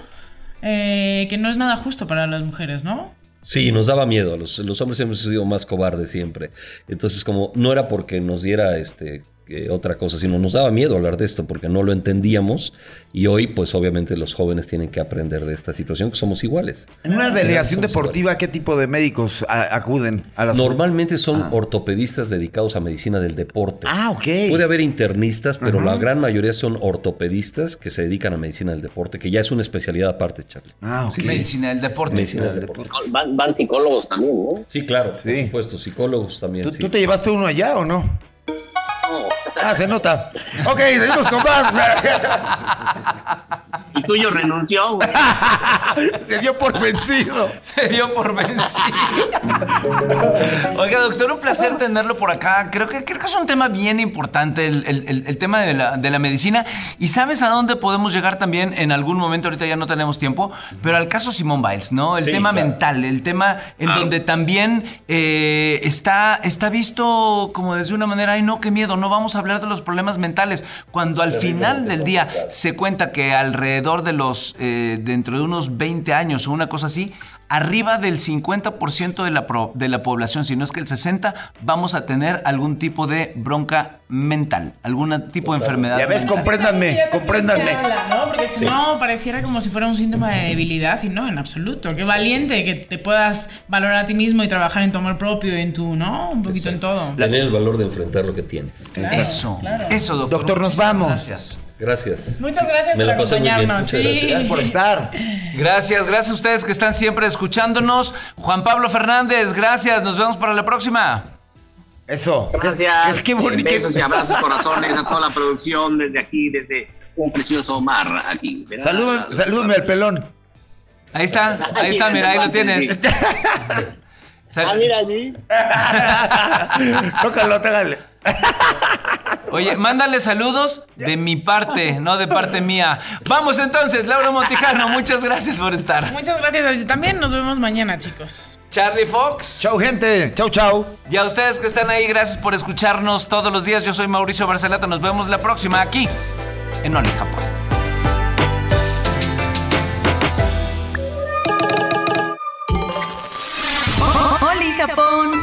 eh, que no es nada justo para las mujeres, ¿no?
Sí, nos daba miedo. Los, los hombres hemos sido más cobardes siempre. Entonces, como no era porque nos diera este eh, otra cosa, sino nos daba miedo hablar de esto porque no lo entendíamos. Y hoy, pues obviamente los jóvenes tienen que aprender de esta situación, que somos iguales.
En una delegación deportiva, ¿qué tipo de médicos a- acuden a las
Normalmente son ortopedistas dedicados a medicina del deporte.
Ah, ok.
Puede haber internistas, pero la gran mayoría son ortopedistas que se dedican a medicina del deporte, que ya es una especialidad aparte, Charlie.
Ah, ok.
Medicina del deporte.
Medicina del deporte.
Van, van psicólogos también, ¿no?
Sí, claro, por
Sí.
supuesto. Psicólogos también.
¿Tú,
sí.
tú te llevaste uno allá o no? Ah, se nota. Ok, seguimos con más. <laughs>
Y tuyo renunció, güey. <laughs>
se dio por vencido.
Se dio por vencido. Oiga, doctor, un placer tenerlo por acá. Creo que, creo que es un tema bien importante, el, el- el- el tema de la, de la medicina. ¿Y sabes a dónde podemos llegar también en algún momento? Ahorita ya no tenemos tiempo, pero al caso Simón Biles, ¿no? El
Sí,
tema
claro.
mental, el tema en donde también eh, está, está visto como desde una manera, ay no, qué miedo, no vamos a hablar de los problemas mentales. Cuando al final del día se cuenta que alrededor de los, eh, dentro de unos 20 años o una cosa así, arriba del 50% de la, pro- de la población, si no es que el 60%, vamos a tener algún tipo de bronca mental, algún tipo de enfermedad.
Ya ves,
mental.
compréndanme, compréndanme.
¿no? Porque si no, pareciera como si fuera un síntoma de debilidad y no, en absoluto. Qué valiente que te puedas valorar a ti mismo y trabajar en tu amor propio, en tu, ¿no? Un poquito en todo.
Tener el valor de enfrentar lo que tienes.
Eso,
claro.
eso, doctor.
Doctor, nos vamos.
Gracias.
Gracias.
Muchas gracias
Me
por acompañarnos. sí.
gracias.
Gracias por estar.
Gracias, gracias a ustedes que están siempre escuchándonos. Juan Pablo Fernández, gracias. Nos vemos para la próxima.
Eso.
Gracias.
Es que bonito.
Besos y abrazos, corazones a toda la producción desde aquí, desde un precioso mar aquí.
Salúdame, salúdame al pelón.
Ahí está, ahí está, mira, ahí lo tienes. <laughs>
Ah, mira allí. <laughs>
Tócalo, tócale. <laughs>
Oye, mándale saludos de mi parte, no de parte mía. Vamos entonces, Laura Montijano, muchas gracias por estar.
Muchas gracias a ti también. Nos vemos mañana, chicos.
Charlie Fox.
Chau, gente. Chau, chau.
Y a ustedes que están ahí, gracias por escucharnos todos los días. Yo soy Mauricio Barcelata. Nos vemos la próxima aquí en Only Japón. Only Japón